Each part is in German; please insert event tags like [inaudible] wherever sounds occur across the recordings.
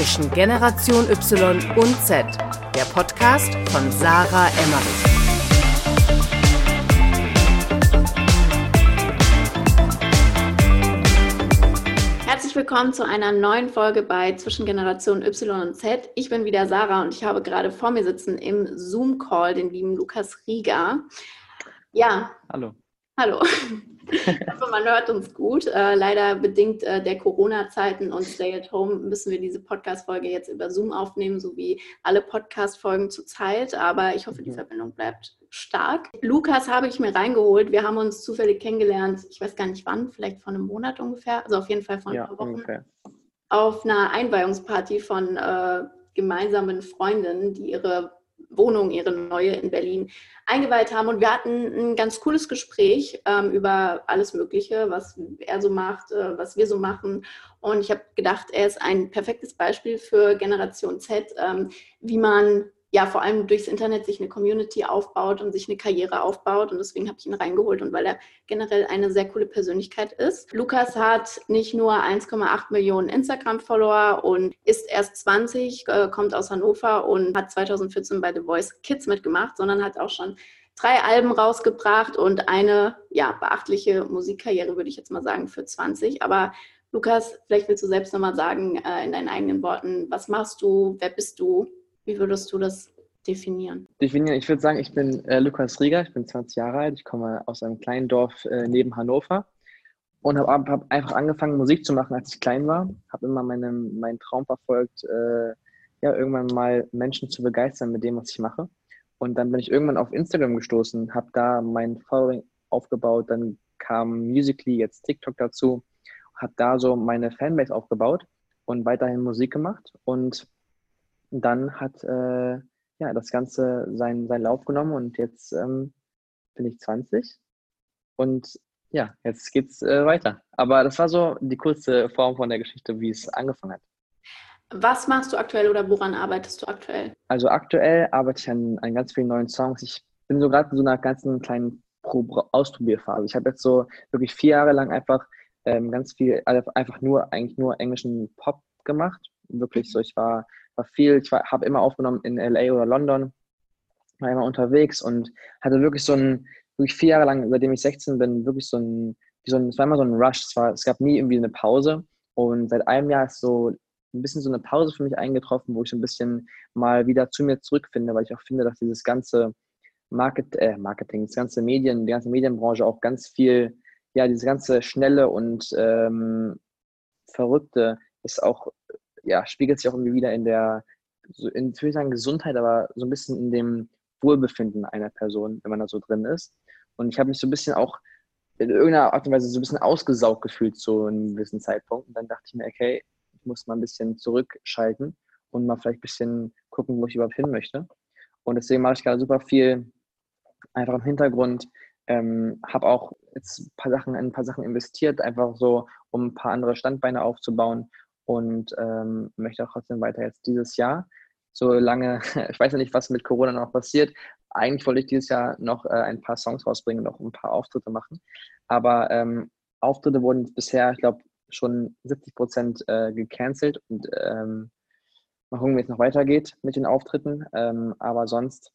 zwischen Generation Y und Z, der Podcast von Sarah Emmerich. Herzlich willkommen zu einer neuen Folge bei Zwischen Generation Y und Z. Ich bin wieder Sarah und ich habe gerade vor mir sitzen im Zoom-Call den lieben Lukas Rieger. Ja. Hallo. Hallo. [laughs] Ich hoffe, man hört uns gut. Äh, leider bedingt äh, der Corona-Zeiten und Stay at Home müssen wir diese Podcast-Folge jetzt über Zoom aufnehmen, so wie alle Podcast-Folgen zurzeit. Aber ich hoffe, die mhm. Verbindung bleibt stark. Lukas habe ich mir reingeholt. Wir haben uns zufällig kennengelernt. Ich weiß gar nicht wann, vielleicht vor einem Monat ungefähr. Also auf jeden Fall vor ein ja, paar Wochen. Ungefähr. Auf einer Einweihungsparty von äh, gemeinsamen Freundinnen, die ihre Wohnung, ihre neue in Berlin eingeweiht haben. Und wir hatten ein ganz cooles Gespräch ähm, über alles Mögliche, was er so macht, äh, was wir so machen. Und ich habe gedacht, er ist ein perfektes Beispiel für Generation Z, ähm, wie man ja vor allem durchs Internet sich eine Community aufbaut und sich eine Karriere aufbaut. Und deswegen habe ich ihn reingeholt und weil er generell eine sehr coole Persönlichkeit ist. Lukas hat nicht nur 1,8 Millionen Instagram-Follower und ist erst 20, äh, kommt aus Hannover und hat 2014 bei The Voice Kids mitgemacht, sondern hat auch schon drei Alben rausgebracht und eine ja, beachtliche Musikkarriere, würde ich jetzt mal sagen, für 20. Aber Lukas, vielleicht willst du selbst nochmal sagen, äh, in deinen eigenen Worten, was machst du, wer bist du, wie würdest du das definieren? Definieren, ich würde sagen, ich bin äh, Lukas Rieger, ich bin 20 Jahre alt, ich komme aus einem kleinen Dorf äh, neben Hannover und habe hab einfach angefangen, Musik zu machen, als ich klein war. Habe immer meinen, meinen Traum verfolgt, äh, ja, irgendwann mal Menschen zu begeistern mit dem, was ich mache. Und dann bin ich irgendwann auf Instagram gestoßen, habe da mein Following aufgebaut, dann kam Musically, jetzt TikTok dazu, habe da so meine Fanbase aufgebaut und weiterhin Musik gemacht und dann hat äh, ja, das Ganze seinen, seinen Lauf genommen und jetzt ähm, bin ich 20 und ja, jetzt geht's äh, weiter. Aber das war so die kurze Form von der Geschichte, wie es angefangen hat. Was machst du aktuell oder woran arbeitest du aktuell? Also aktuell arbeite ich an, an ganz vielen neuen Songs. Ich bin so gerade in so einer ganzen kleinen Ausprobierphase. Ich habe jetzt so wirklich vier Jahre lang einfach ähm, ganz viel, also einfach nur, eigentlich nur englischen Pop gemacht. Wirklich so, ich war war viel, ich habe immer aufgenommen in LA oder London, war immer unterwegs und hatte wirklich so ein, wirklich vier Jahre lang, seitdem ich 16 bin, wirklich so ein, so ein es war immer so ein Rush, es, war, es gab nie irgendwie eine Pause. Und seit einem Jahr ist so ein bisschen so eine Pause für mich eingetroffen, wo ich ein bisschen mal wieder zu mir zurückfinde, weil ich auch finde, dass dieses ganze Market, äh, Marketing, das ganze Medien, die ganze Medienbranche auch ganz viel, ja, diese ganze schnelle und ähm, verrückte ist auch ja, spiegelt sich auch irgendwie wieder in der, in, ich will sagen Gesundheit, aber so ein bisschen in dem Wohlbefinden einer Person, wenn man da so drin ist. Und ich habe mich so ein bisschen auch in irgendeiner Art und Weise so ein bisschen ausgesaugt gefühlt zu einem gewissen Zeitpunkt. Und dann dachte ich mir, okay, ich muss mal ein bisschen zurückschalten und mal vielleicht ein bisschen gucken, wo ich überhaupt hin möchte. Und deswegen mache ich gerade super viel einfach im Hintergrund. Ähm, habe auch jetzt ein paar Sachen, in ein paar Sachen investiert, einfach so, um ein paar andere Standbeine aufzubauen und ähm, möchte auch trotzdem weiter jetzt dieses Jahr. Solange, [laughs] ich weiß ja nicht, was mit Corona noch passiert. Eigentlich wollte ich dieses Jahr noch äh, ein paar Songs rausbringen, noch ein paar Auftritte machen. Aber ähm, Auftritte wurden bisher, ich glaube, schon 70 Prozent äh, gecancelt und ähm, mal gucken, wie es noch weitergeht mit den Auftritten. Ähm, aber sonst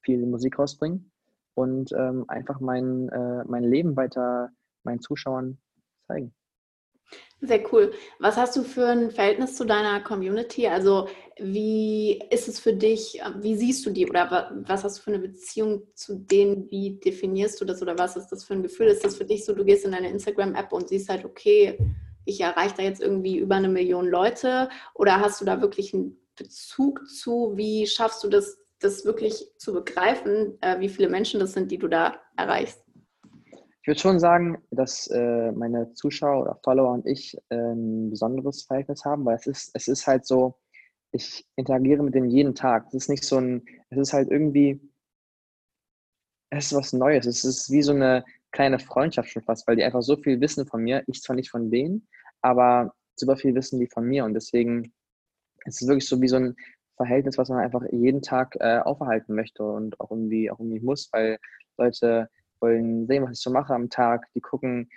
viel Musik rausbringen und ähm, einfach mein, äh, mein Leben weiter meinen Zuschauern zeigen. Sehr cool. Was hast du für ein Verhältnis zu deiner Community? Also wie ist es für dich, wie siehst du die oder was hast du für eine Beziehung zu denen? Wie definierst du das oder was ist das für ein Gefühl? Ist das für dich so, du gehst in deine Instagram-App und siehst halt, okay, ich erreiche da jetzt irgendwie über eine Million Leute oder hast du da wirklich einen Bezug zu? Wie schaffst du das, das wirklich zu begreifen, äh, wie viele Menschen das sind, die du da erreichst? Ich würde schon sagen, dass äh, meine Zuschauer oder Follower und ich äh, ein besonderes Verhältnis haben, weil es ist, es ist halt so, ich interagiere mit denen jeden Tag. Es ist nicht so ein, es ist halt irgendwie, es ist was Neues. Es ist wie so eine kleine Freundschaft schon fast, weil die einfach so viel wissen von mir. Ich zwar nicht von denen, aber super viel wissen die von mir und deswegen ist es wirklich so wie so ein Verhältnis, was man einfach jeden Tag äh, aufhalten möchte und auch irgendwie, auch irgendwie muss, weil Leute wollen sehen, was ich so mache am Tag. Die gucken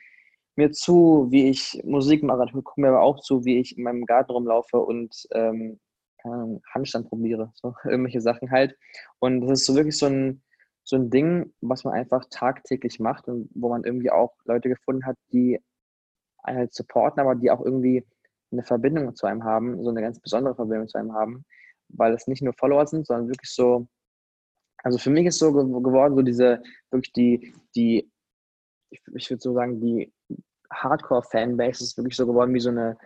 mir zu, wie ich Musik mache. Ich gucke mir aber auch zu, wie ich in meinem Garten rumlaufe und ähm, Handstand probiere. So [laughs] irgendwelche Sachen halt. Und das ist so wirklich so ein, so ein Ding, was man einfach tagtäglich macht und wo man irgendwie auch Leute gefunden hat, die einen halt supporten, aber die auch irgendwie eine Verbindung zu einem haben, so eine ganz besondere Verbindung zu einem haben, weil es nicht nur Follower sind, sondern wirklich so, also für mich ist so geworden, so diese, wirklich die, die, ich, ich würde so sagen, die Hardcore-Fanbase ist wirklich so geworden wie so eine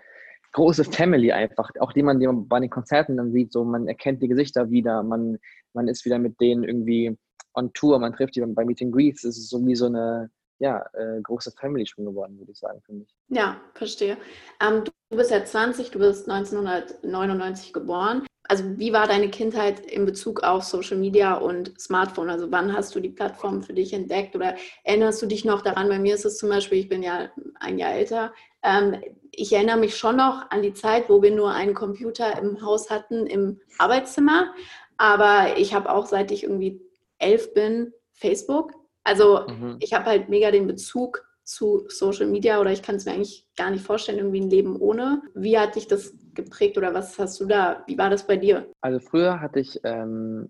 große Family einfach, auch die man, die man bei den Konzerten dann sieht, so man erkennt die Gesichter wieder, man, man ist wieder mit denen irgendwie on Tour, man trifft die bei Meeting Greets, es ist so wie so eine, ja, äh, große Family schon geworden, würde ich sagen, für mich. Ja, verstehe. Ähm, du bist ja 20, du bist 1999 geboren. Also wie war deine Kindheit in Bezug auf Social Media und Smartphone? Also wann hast du die Plattform für dich entdeckt oder erinnerst du dich noch daran? Bei mir ist es zum Beispiel, ich bin ja ein Jahr älter, ähm, ich erinnere mich schon noch an die Zeit, wo wir nur einen Computer im Haus hatten, im Arbeitszimmer. Aber ich habe auch, seit ich irgendwie elf bin, Facebook. Also mhm. ich habe halt mega den Bezug zu Social Media oder ich kann es mir eigentlich gar nicht vorstellen, irgendwie ein Leben ohne. Wie hat dich das geprägt oder was hast du da? Wie war das bei dir? Also früher hatte ich ähm,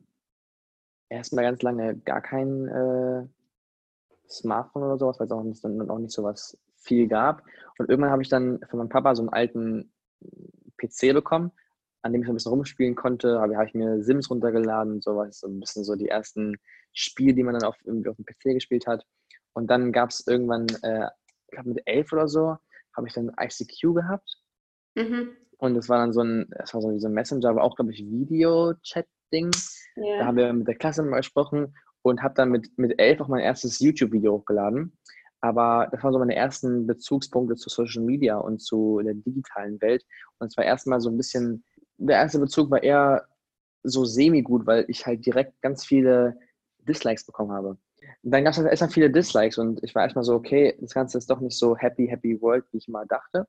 erstmal ganz lange gar kein äh, Smartphone oder sowas, weil es auch nicht, auch nicht so was viel gab. Und irgendwann habe ich dann von meinem Papa so einen alten PC bekommen, an dem ich ein bisschen rumspielen konnte. Aber habe ich mir Sims runtergeladen und sowas. So ein bisschen so die ersten Spiele, die man dann auf, auf dem PC gespielt hat. Und dann gab es irgendwann, äh, ich glaube mit elf oder so, habe ich dann ICQ gehabt. Mhm. Und es war dann so ein, es war so ein Messenger, aber auch, glaube ich, Video-Chat-Ding. Yeah. Da haben wir mit der Klasse mal gesprochen und habe dann mit, mit elf auch mein erstes YouTube-Video hochgeladen. Aber das waren so meine ersten Bezugspunkte zu Social Media und zu der digitalen Welt. Und es war erstmal so ein bisschen, der erste Bezug war eher so semi-gut, weil ich halt direkt ganz viele Dislikes bekommen habe. Und dann gab es halt erstmal viele Dislikes und ich war erstmal so, okay, das Ganze ist doch nicht so happy, happy world, wie ich mal dachte.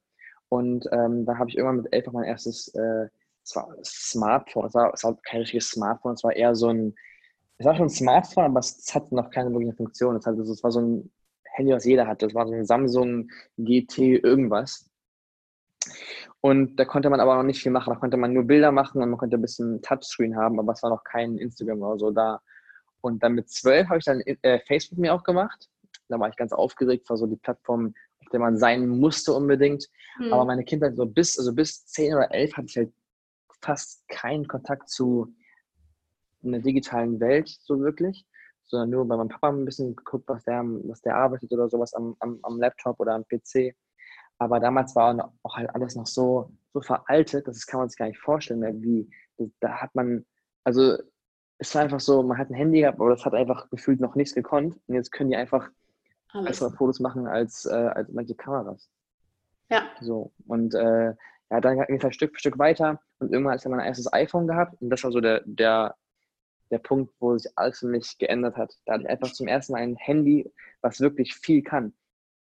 Und ähm, dann habe ich irgendwann mit elf mein erstes äh, Smartphone. Es war, es war kein richtiges Smartphone, es war eher so ein, es war schon ein Smartphone, aber es hatte noch keine wirkliche Funktion. Es, hatte, es war so ein Handy, was jeder hatte. Das war so ein Samsung GT irgendwas. Und da konnte man aber noch nicht viel machen. Da konnte man nur Bilder machen und man konnte ein bisschen Touchscreen haben, aber es war noch kein Instagram oder so da. Und dann mit zwölf habe ich dann äh, Facebook mir auch gemacht. Da war ich ganz aufgeregt, war so die Plattform, der man sein musste unbedingt. Mhm. Aber meine Kindheit, so bis, also bis zehn oder elf hatte ich halt fast keinen Kontakt zu einer digitalen Welt, so wirklich sondern nur bei meinem Papa ein bisschen geguckt, was der, was der arbeitet oder sowas am, am, am Laptop oder am PC. Aber damals war auch halt alles noch so, so veraltet, das kann man sich gar nicht vorstellen, wie da hat man, also es war einfach so, man hat ein Handy gehabt, aber das hat einfach gefühlt noch nichts gekonnt. Und jetzt können die einfach alles. bessere Fotos machen als, äh, als manche Kameras. Ja. So. Und äh, ja, dann ging es halt Stück für Stück weiter und irgendwann hat dann mein erstes iPhone gehabt und das war so der, der der Punkt, wo sich alles für mich geändert hat. Da hatte ich einfach zum ersten Mal ein Handy, was wirklich viel kann.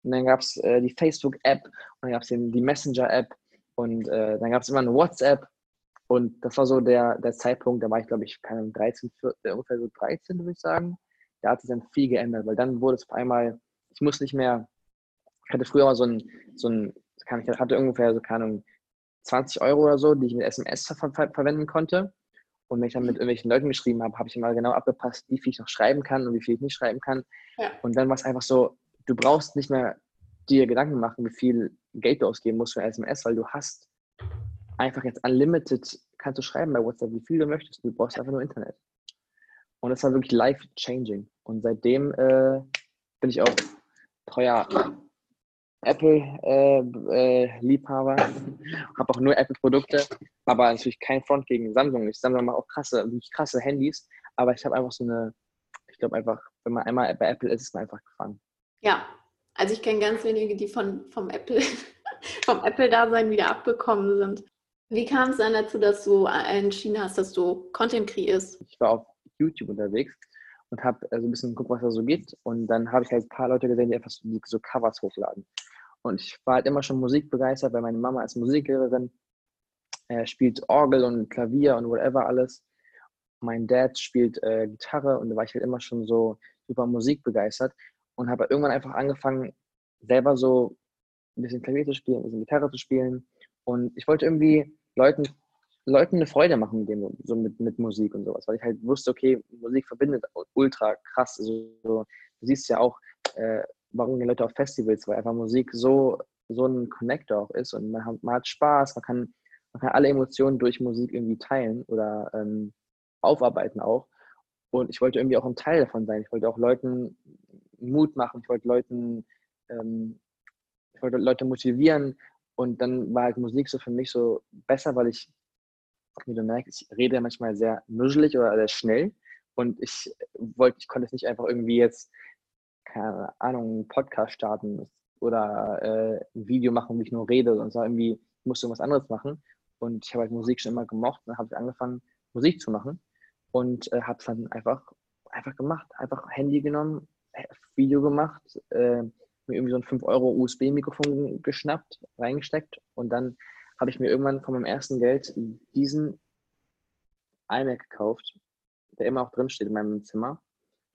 Und dann gab es äh, die Facebook-App und dann gab es die Messenger-App und äh, dann gab es immer eine WhatsApp. Und das war so der, der Zeitpunkt, da war ich, glaube ich, keine 13, 14, äh, ungefähr so 13, würde ich sagen. Da hat sich dann viel geändert, weil dann wurde es auf einmal, ich muss nicht mehr, ich hatte früher mal so ein, so ein ich hatte ungefähr so, keine Ahnung, 20 Euro oder so, die ich mit SMS ver ver verwenden konnte. Und wenn ich dann mit irgendwelchen Leuten geschrieben habe, habe ich immer genau abgepasst, wie viel ich noch schreiben kann und wie viel ich nicht schreiben kann. Ja. Und dann war es einfach so, du brauchst nicht mehr dir Gedanken machen, wie viel Geld du ausgeben musst für SMS, weil du hast einfach jetzt unlimited, kannst du schreiben bei WhatsApp, wie viel du möchtest. Du brauchst einfach nur Internet. Und das war wirklich life-changing. Und seitdem äh, bin ich auch treuer Apple-Liebhaber, äh, äh, habe auch nur Apple-Produkte, aber natürlich kein Front gegen Samsung. Ich Samsung macht auch krasse, wirklich krasse Handys, aber ich habe einfach so eine, ich glaube einfach, wenn man einmal bei Apple ist, ist man einfach gefangen. Ja, also ich kenne ganz wenige, die von, vom Apple, [laughs] vom Apple-Dasein wieder abgekommen sind. Wie kam es dann dazu, dass du entschieden hast, dass du Content kreierst? Ich war auf YouTube unterwegs und habe äh, so ein bisschen geguckt, was da so geht. Und dann habe ich halt ein paar Leute gesehen, die einfach so, die so Covers hochladen. Und ich war halt immer schon musikbegeistert, weil meine Mama als Musiklehrerin äh, spielt Orgel und Klavier und whatever alles. Mein Dad spielt äh, Gitarre und da war ich halt immer schon so super musikbegeistert und habe halt irgendwann einfach angefangen, selber so ein bisschen Klavier zu spielen, ein bisschen Gitarre zu spielen. Und ich wollte irgendwie Leuten, Leuten eine Freude machen mit dem, so mit, mit Musik und sowas, weil ich halt wusste, okay, Musik verbindet ultra krass. Also, so, du siehst ja auch, äh, warum die Leute auf Festivals, weil einfach Musik so, so ein Connector auch ist und man hat, man hat Spaß, man kann, man kann alle Emotionen durch Musik irgendwie teilen oder ähm, aufarbeiten auch. Und ich wollte irgendwie auch ein Teil davon sein. Ich wollte auch Leuten Mut machen, ich wollte Leuten, ähm, ich wollte Leute motivieren. Und dann war halt Musik so für mich so besser, weil ich, wie du merkst, ich rede manchmal sehr nuschelig oder sehr schnell. Und ich wollte, ich konnte es nicht einfach irgendwie jetzt, keine Ahnung, einen Podcast starten oder äh, ein Video machen, wo ich nur rede, sondern irgendwie musste irgendwas anderes machen. Und ich habe halt Musik schon immer gemocht. Dann habe ich angefangen, Musik zu machen und äh, habe es dann einfach, einfach gemacht. Einfach Handy genommen, äh, Video gemacht, äh, mir irgendwie so ein 5 Euro USB-Mikrofon geschnappt, reingesteckt und dann habe ich mir irgendwann von meinem ersten Geld diesen iMac gekauft, der immer auch drin steht in meinem Zimmer.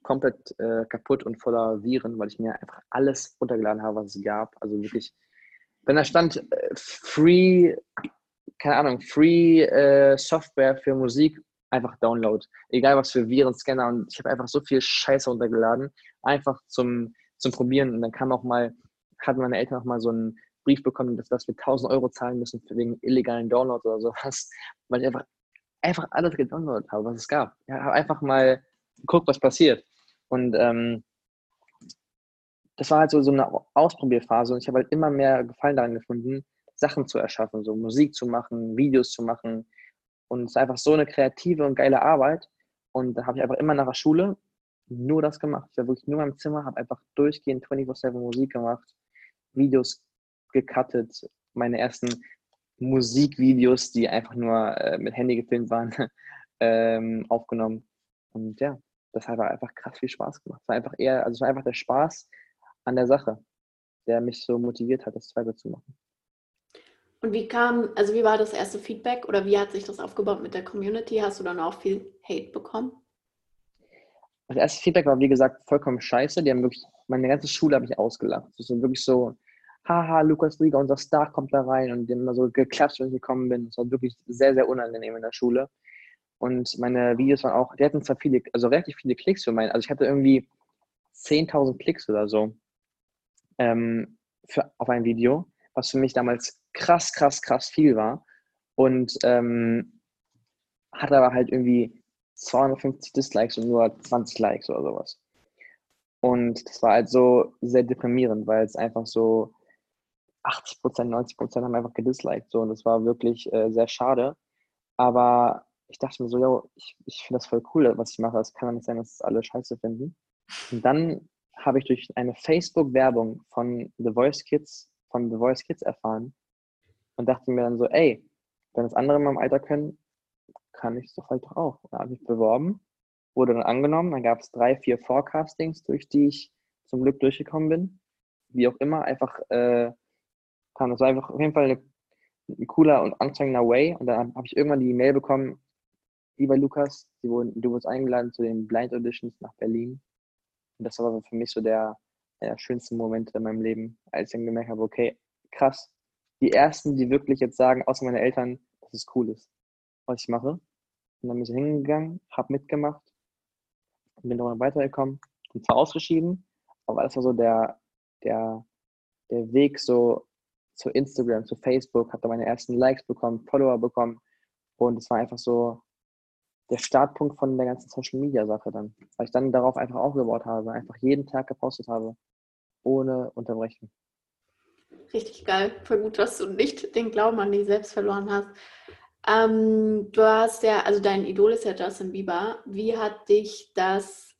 Komplett äh, kaputt und voller Viren, weil ich mir einfach alles runtergeladen habe, was es gab. Also wirklich, wenn da stand äh, Free, keine Ahnung, Free äh, Software für Musik, einfach Download. Egal was für Viren, Scanner und ich habe einfach so viel Scheiße runtergeladen, einfach zum, zum Probieren. Und dann kam auch mal, hatten meine Eltern auch mal so einen Brief bekommen, dass, dass wir 1000 Euro zahlen müssen für wegen illegalen Downloads oder sowas, [laughs] weil ich einfach, einfach alles gedownloadet habe, was es gab. Ich habe einfach mal geguckt, was passiert. Und ähm, das war halt so, so eine Ausprobierphase und ich habe halt immer mehr Gefallen daran gefunden, Sachen zu erschaffen, so Musik zu machen, Videos zu machen, und es ist einfach so eine kreative und geile Arbeit. Und da habe ich einfach immer nach der Schule nur das gemacht. Ich war wirklich nur meinem Zimmer, habe einfach durchgehend 24-7 Musik gemacht, Videos gecuttet, meine ersten Musikvideos, die einfach nur äh, mit Handy gefilmt waren, [laughs] ähm, aufgenommen. Und ja, das hat einfach krass viel Spaß gemacht. Es war einfach eher, also es war einfach der Spaß an der Sache, der mich so motiviert hat, das weiterzumachen. Und wie kam, also wie war das erste Feedback oder wie hat sich das aufgebaut mit der Community? Hast du dann auch viel Hate bekommen? Das erste Feedback war, wie gesagt, vollkommen scheiße. Die haben wirklich, meine ganze Schule habe ich ausgelacht. Das ist wirklich so, haha, Lukas Rieger, unser Star kommt da rein und die immer so geklatscht, wenn ich gekommen bin. Das war wirklich sehr, sehr unangenehm in der Schule. Und meine Videos waren auch, die hatten zwar viele, also relativ viele Klicks für meinen, also ich hatte irgendwie 10.000 Klicks oder so ähm, für, auf ein Video, was für mich damals krass, krass, krass viel war. Und ähm, hat aber halt irgendwie 250 Dislikes und nur 20 Likes oder sowas. Und das war halt so sehr deprimierend, weil es einfach so 80 Prozent, 90 Prozent haben einfach gedisliked. So, und das war wirklich äh, sehr schade. Aber ich dachte mir so, yo, ich, ich finde das voll cool, was ich mache. Es kann doch nicht sein, dass es alle scheiße finden. Und dann habe ich durch eine Facebook-Werbung von The Voice Kids, von The Voice Kids erfahren, und dachte mir dann so, ey, wenn das andere in meinem Alter können, kann ich es doch halt auch. Dann habe ich beworben, wurde dann angenommen, dann gab es drei, vier Forecastings, durch die ich zum Glück durchgekommen bin. Wie auch immer, einfach äh, kam das war einfach auf jeden Fall ein cooler und anstrengender Way. Und dann habe ich irgendwann die E-Mail bekommen, lieber Lukas, wurden, du wurdest eingeladen zu den Blind Auditions nach Berlin. Und das war für mich so der, der schönste Moment in meinem Leben, als ich dann gemerkt habe, okay, krass, die ersten, die wirklich jetzt sagen, außer meine Eltern, dass es cool ist, was ich mache. Und dann bin ich hingegangen, habe mitgemacht bin dann weitergekommen. Bin zwar ausgeschieden, aber das war so der, der, der Weg so zu Instagram, zu Facebook, habe da meine ersten Likes bekommen, Follower bekommen und es war einfach so der Startpunkt von der ganzen Social Media Sache dann, weil ich dann darauf einfach aufgebaut habe, einfach jeden Tag gepostet habe, ohne Unterbrechen. Richtig geil. Voll gut, dass du nicht den Glauben an dich selbst verloren hast. Ähm, du hast ja, also dein Idol ist ja Justin Bieber. Wie hat dich das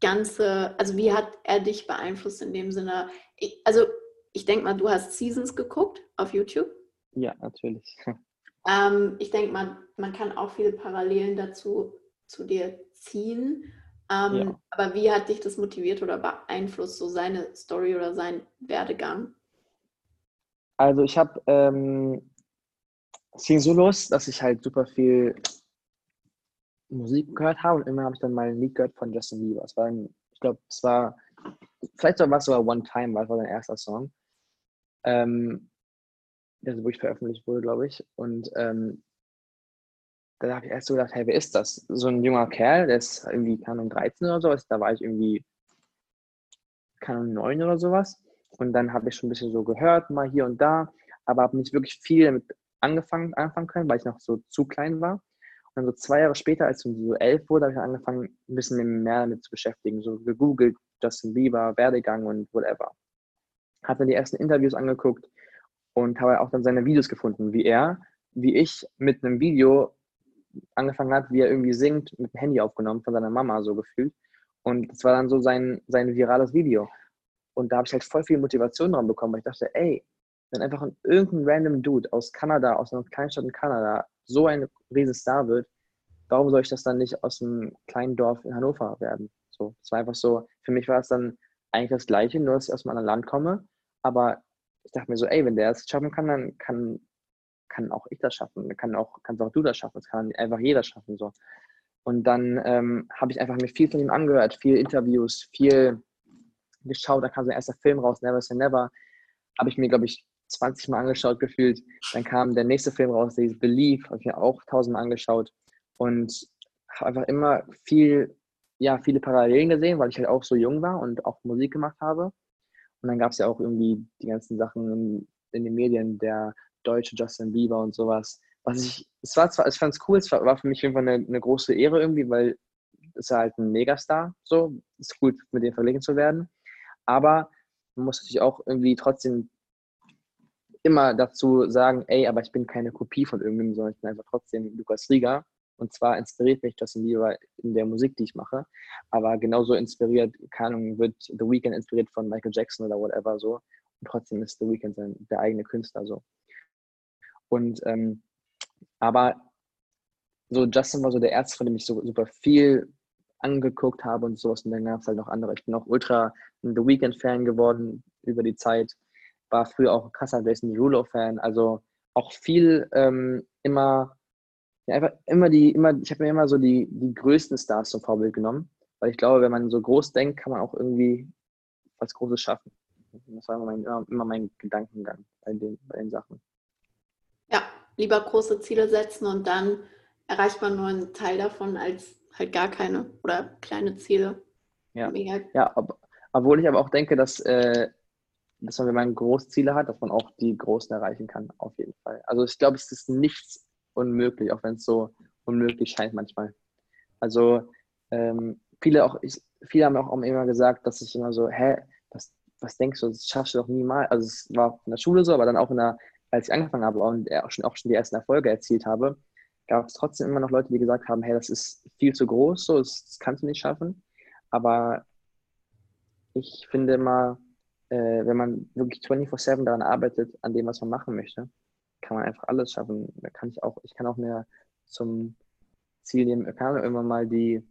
Ganze, also wie hat er dich beeinflusst in dem Sinne? Ich, also ich denke mal, du hast Seasons geguckt auf YouTube. Ja, natürlich. [laughs] Ähm, ich denke mal, man kann auch viele Parallelen dazu zu dir ziehen. Ähm, ja. Aber wie hat dich das motiviert oder beeinflusst, so seine Story oder sein Werdegang? Also ich habe, ähm, es ging so los, dass ich halt super viel Musik gehört habe und immer habe ich dann mal ein Lied gehört von Justin Bieber. Es war, ein, ich glaube, es war, vielleicht war es sogar One Time, weil es war sein erster Song. Ähm, also wo ich veröffentlicht wurde, glaube ich. Und ähm, da habe ich erst so gedacht, hey, wer ist das? So ein junger Kerl, der ist irgendwie, keine Ahnung, 13 oder so. Da war ich irgendwie, keine Ahnung, 9 oder sowas. Und dann habe ich schon ein bisschen so gehört, mal hier und da, aber habe nicht wirklich viel damit angefangen, anfangen können, weil ich noch so zu klein war. Und dann so zwei Jahre später, als ich so elf wurde, habe ich angefangen, ein bisschen mehr damit zu beschäftigen. So gegoogelt, Justin Bieber, Werdegang und whatever. Habe dann die ersten Interviews angeguckt und habe auch dann seine Videos gefunden, wie er, wie ich mit einem Video angefangen hat, wie er irgendwie singt, mit dem Handy aufgenommen von seiner Mama so gefühlt. Und das war dann so sein, sein virales Video. Und da habe ich halt voll viel Motivation dran bekommen, weil ich dachte, ey, wenn einfach ein, irgendein random Dude aus Kanada, aus einer Kleinstadt in Kanada, so ein Riesenstar wird, warum soll ich das dann nicht aus einem kleinen Dorf in Hannover werden? So, es war einfach so, für mich war es dann eigentlich das Gleiche, nur dass ich aus einem anderen Land komme. Aber ich dachte mir so, ey, wenn der es schaffen kann, dann kann, kann auch ich das schaffen. Kann auch, kannst auch du das schaffen. Das kann einfach jeder schaffen. So. Und dann ähm, habe ich einfach mir viel von ihm angehört, viel Interviews, viel geschaut. Da kam sein erster Film raus, Never Say Never. Habe ich mir, glaube ich, 20 Mal angeschaut gefühlt. Dann kam der nächste Film raus, der hieß Believe, habe ich mir auch tausendmal angeschaut. Und habe einfach immer viel, ja, viele Parallelen gesehen, weil ich halt auch so jung war und auch Musik gemacht habe. Und dann gab es ja auch irgendwie die ganzen Sachen in, in, den Medien, der deutsche Justin Bieber und sowas. Was ich, es war zwar, ich fand es cool, es war, war für mich einfach eine, eine große Ehre irgendwie, weil es halt ein Megastar, so, ist gut, mit dem verglichen zu werden. Aber man muss natürlich auch irgendwie trotzdem immer dazu sagen, ey, aber ich bin keine Kopie von irgendjemandem, sondern ich bin einfach trotzdem Lukas Rieger. Und zwar inspiriert mich Justin Bieber in der Musik, die ich mache. Aber genauso inspiriert, keine Ahnung, wird The Weeknd inspiriert von Michael Jackson oder whatever so. Und trotzdem ist The Weeknd sein, der eigene Künstler so. Und, ähm, aber so Justin war so der Erste, von dem ich so super viel angeguckt habe und sowas. Und dann gab es halt noch andere. Ich bin auch ultra The Weeknd-Fan geworden über die Zeit. War früher auch ein krasser Jason Derulo-Fan. Also auch viel ähm, immer, ja, einfach immer die, immer, ich habe mir immer so die, die größten Stars zum Vorbild genommen. Weil ich glaube, wenn man so groß denkt, kann man auch irgendwie was Großes schaffen. Das war immer mein, immer, immer mein Gedankengang bei den, bei den Sachen. Ja, lieber große Ziele setzen und dann erreicht man nur einen Teil davon als halt gar keine oder kleine Ziele. Ja, Mega. ja ob, obwohl ich aber auch denke, dass, äh, dass man, wenn man große Ziele hat, dass man auch die großen erreichen kann, auf jeden Fall. Also ich glaube, es ist nichts unmöglich, auch wenn es so unmöglich scheint manchmal. Also ähm, viele auch, ich, viele haben auch immer gesagt, dass ich immer so, hä, was, was denkst du, das schaffst du doch niemals. Also es war in der Schule so, aber dann auch in der, als ich angefangen habe und auch schon, auch schon die ersten Erfolge erzielt habe, gab es trotzdem immer noch Leute, die gesagt haben, hey, das ist viel zu groß, so, das, das kannst du nicht schaffen. Aber ich finde immer, äh, wenn man wirklich 24-7 daran arbeitet, an dem, was man machen möchte, kann man einfach alles schaffen. Da kann ich auch, ich kann auch mehr zum Ziel nehmen, kann irgendwann mal die,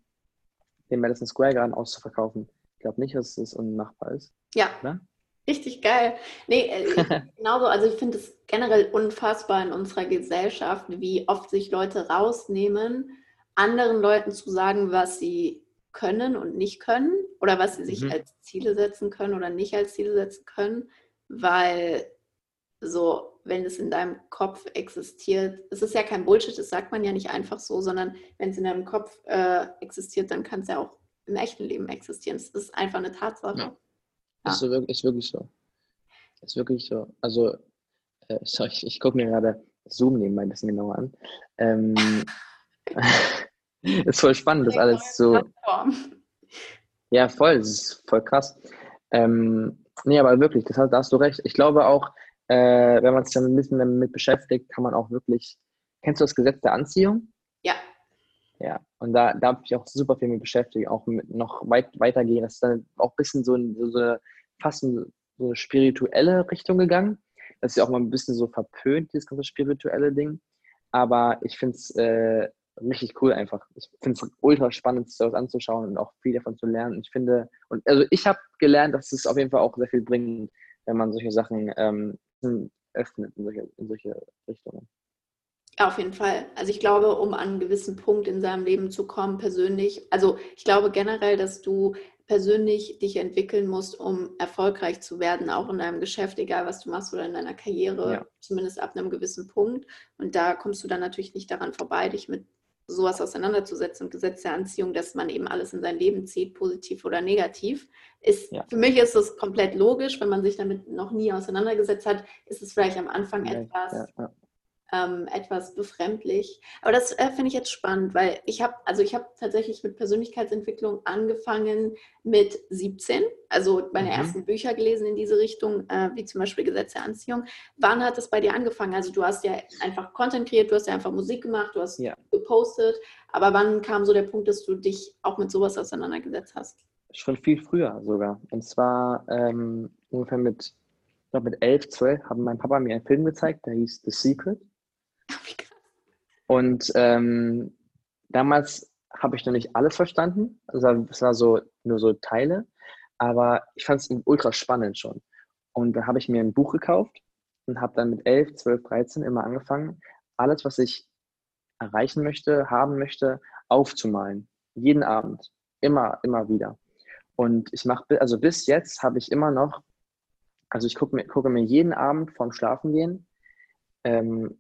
den Madison Square Garden auszuverkaufen. Ich glaube nicht, dass es unmachbar ist. Ja. Oder? Richtig geil. Nee, äh, [laughs] genauso. Also ich finde es generell unfassbar in unserer Gesellschaft, wie oft sich Leute rausnehmen, anderen Leuten zu sagen, was sie können und nicht können oder was sie sich mhm. als Ziele setzen können oder nicht als Ziele setzen können, weil so, wenn es in deinem Kopf existiert, es ist ja kein Bullshit, das sagt man ja nicht einfach so, sondern wenn es in deinem Kopf äh, existiert, dann kann es ja auch im echten Leben existieren. Es ist einfach eine Tatsache. Ja. Ja. Ist, wirklich, ist wirklich so. Ist wirklich so. Also, äh, [laughs] sorry, ich, ich gucke mir gerade Zoom nebenbei ein bisschen genauer an. Ähm, [laughs] [laughs] ist voll spannend, das alles so. Ja, voll, das ist voll krass. Ähm, nee, aber wirklich, das, da hast du recht. Ich glaube auch, äh, wenn man sich dann ein bisschen damit beschäftigt, kann man auch wirklich. Kennst du das Gesetz der Anziehung? Ja. Ja, und da, da habe ich auch super viel mit beschäftigt, auch mit noch weit weitergehen. Das ist dann auch ein bisschen so, so, so fast in so eine spirituelle Richtung gegangen. Das ist ja auch mal ein bisschen so verpönt, dieses ganze spirituelle Ding. Aber ich finde es äh, richtig cool einfach. Ich finde es ultra spannend, sich das anzuschauen und auch viel davon zu lernen. Ich finde, und also ich habe gelernt, dass es auf jeden Fall auch sehr viel bringt, wenn man solche Sachen ähm, öffnet in solche, in solche Richtungen. Ja, auf jeden Fall. Also ich glaube, um an einen gewissen Punkt in seinem Leben zu kommen, persönlich, also ich glaube generell, dass du persönlich dich entwickeln musst, um erfolgreich zu werden, auch in deinem Geschäft, egal was du machst oder in deiner Karriere, ja. zumindest ab einem gewissen Punkt. Und da kommst du dann natürlich nicht daran vorbei, dich mit sowas auseinanderzusetzen und Gesetz der Anziehung, dass man eben alles in sein Leben zieht, positiv oder negativ, ist ja. für mich ist es komplett logisch, wenn man sich damit noch nie auseinandergesetzt hat, ist es vielleicht am Anfang ja, etwas ja, ähm, etwas befremdlich. Aber das äh, finde ich jetzt spannend, weil ich habe, also ich habe tatsächlich mit Persönlichkeitsentwicklung angefangen mit 17, also meine mhm. ersten Bücher gelesen in diese Richtung, äh, wie zum Beispiel Gesetz der Anziehung. Wann hat es bei dir angefangen? Also du hast ja einfach Content kreiert, du hast ja einfach Musik gemacht, du hast ja. gepostet, aber wann kam so der Punkt, dass du dich auch mit sowas auseinandergesetzt hast? Schon viel früher sogar. Und zwar ähm, ungefähr mit, ich glaube mit 11, 12 haben mein Papa mir einen Film gezeigt, der hieß The Secret. [laughs] Und ähm, damals habe ich noch nicht alles verstanden. Also es war so nur so Teile, aber ich fand es ultra spannend schon. Und dann habe ich mir ein Buch gekauft und habe dann mit 11, 12, 13 immer angefangen, alles, was ich erreichen möchte, haben möchte, aufzumalen. Jeden Abend. Immer, immer wieder. Und ich mache, also bis jetzt habe ich immer noch, also ich gucke mir, gucke mir jeden Abend vorm Schlafengehen ähm,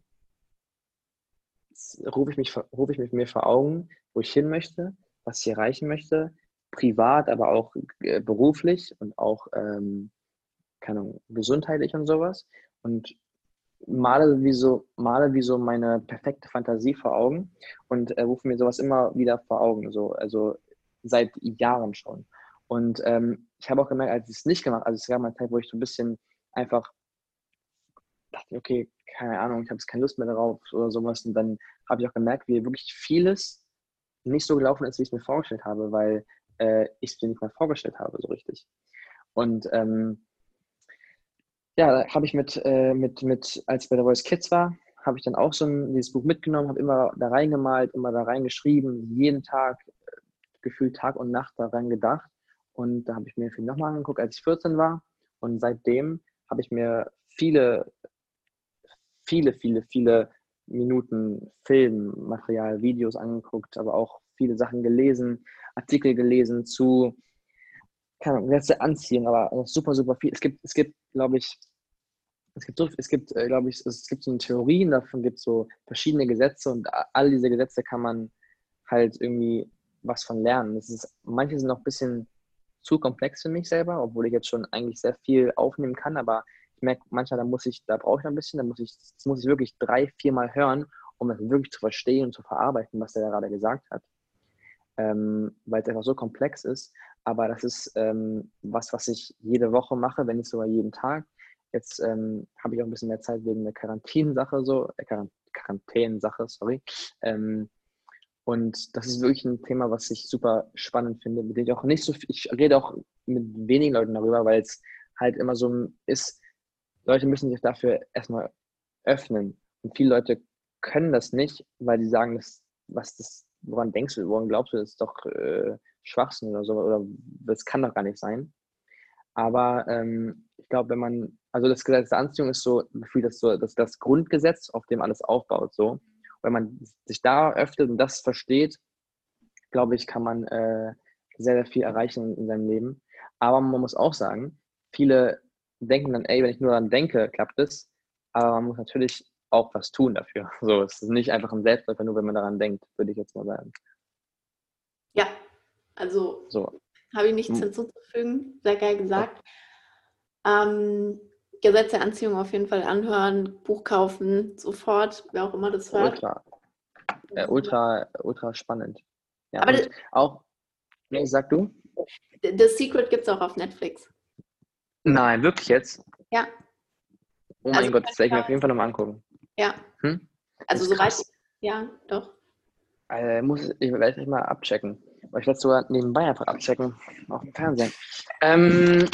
rufe ich, mich, rufe ich mich mir vor Augen, wo ich hin möchte, was ich erreichen möchte, privat, aber auch äh, beruflich und auch ähm, keine Ahnung, gesundheitlich und sowas. Und male wie so, male wie so meine perfekte Fantasie vor Augen und äh, rufe mir sowas immer wieder vor Augen, so, also seit Jahren schon. Und ähm, ich habe auch gemerkt, als ich es nicht gemacht habe, also es gab mal eine Zeit, wo ich so ein bisschen einfach dachte, okay, keine Ahnung, ich habe jetzt keine Lust mehr darauf oder sowas. Und dann habe ich auch gemerkt, wie wirklich vieles nicht so gelaufen ist, wie ich es mir vorgestellt habe, weil äh, ich es mir nicht mehr vorgestellt habe, so richtig. Und ähm, ja, habe ich mit, äh, mit, mit, als ich bei der Voice Kids war, habe ich dann auch so ein, dieses Buch mitgenommen, habe immer da reingemalt, immer da reingeschrieben, jeden Tag, äh, gefühlt Tag und Nacht daran gedacht. Und da habe ich mir den Film nochmal angeguckt, als ich 14 war. Und seitdem habe ich mir viele viele, viele, viele Minuten Filmmaterial, Videos angeguckt, aber auch viele Sachen gelesen, Artikel gelesen zu, keine Ahnung, letzte Anziehung, aber super, super viel. Es gibt, es gibt, glaube ich, es gibt, es gibt, äh, glaube ich, es gibt so eine Theorien, davon gibt es so verschiedene Gesetze und all diese Gesetze kann man halt irgendwie was von lernen. Das ist, manche sind noch ein bisschen zu komplex für mich selber, obwohl ich jetzt schon eigentlich sehr viel aufnehmen kann, aber ich merke manchmal, da muss ich, da brauche ich ein bisschen, da muss ich, das muss ich wirklich drei, viermal hören, um das wirklich zu verstehen und zu verarbeiten, was der da gerade gesagt hat. Ähm, weil es einfach so komplex ist. Aber das ist ähm, was, was ich jede Woche mache, wenn nicht sogar jeden Tag. Jetzt ähm, habe ich auch ein bisschen mehr Zeit wegen der Quarantänensache, so, äh, Quarantänensache, sorry. Ähm, und das ist wirklich ein Thema, was ich super spannend finde, mit dem ich auch nicht so viel, ich rede auch mit wenigen Leuten darüber, weil es halt immer so ist, Leute müssen sich dafür erstmal öffnen. Und viele Leute können das nicht, weil die sagen, das, was das, woran denkst du, woran glaubst du, das ist doch äh, Schwachsinn oder so, oder das kann doch gar nicht sein. Aber ähm, ich glaube, wenn man, also das Gesetz der Anziehung ist so, gefühlt das so, das, das Grundgesetz, auf dem alles aufbaut, so. Wenn man sich da öffnet und das versteht, glaube ich, kann man äh, sehr, sehr viel erreichen in seinem Leben. Aber man muss auch sagen, viele denken dann, ey, wenn ich nur daran denke, klappt es. Aber man muss natürlich auch was tun dafür. [laughs] So, es ist nicht einfach ein Selbstläufer, nur wenn man daran denkt, würde ich jetzt mal sagen. Ja, also so. habe ich nichts hm. hinzuzufügen. Sehr geil gesagt. Ähm, Gesetz der Anziehung auf jeden Fall anhören, Buch kaufen, sofort, wer auch immer das hört. Ultra, äh, ultra, ultra spannend. Ja, Aber das, auch, nee, sag du? The Secret gibt es auch auf Netflix. Nein, wirklich jetzt? Ja. Oh mein also, Gott, das werde ich mir auf jeden Fall nochmal angucken. Ja. Hm? Also soweit, ja, doch. Also, muss, ich werde es mal abchecken. Aber ich werde es sogar nebenbei einfach abchecken auf dem Fernsehen. Ähm,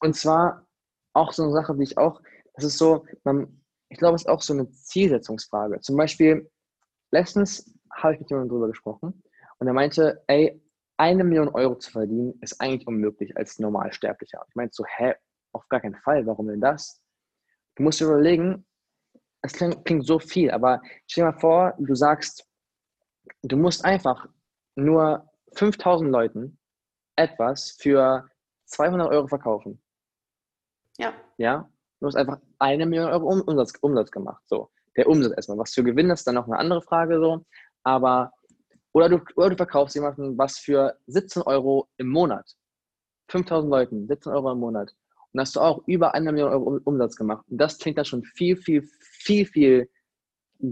und zwar auch so eine Sache, die ich auch, das ist so, man, ich glaube, es ist auch so eine Zielsetzungsfrage. Zum Beispiel, letztens habe ich mit jemandem drüber gesprochen und er meinte, ey, eine Million Euro zu verdienen, ist eigentlich unmöglich als Normalsterblicher. Ich meinte so, hä, auf gar keinen Fall, warum denn das? Du musst dir überlegen, es klingt, klingt so viel, aber stell dir mal vor, du sagst, du musst einfach nur 5000 Leuten etwas für 200 Euro verkaufen. Ja. Ja, du hast einfach eine Million Euro Umsatz, Umsatz gemacht. So, der Umsatz erstmal. Was für Gewinn ist dann noch eine andere Frage so. Aber, oder du, oder du verkaufst jemanden was für 17 Euro im Monat. 5000 Leuten, 17 Euro im Monat. Und hast du auch über eine Million Euro Umsatz gemacht. Und das klingt dann schon viel, viel, viel, viel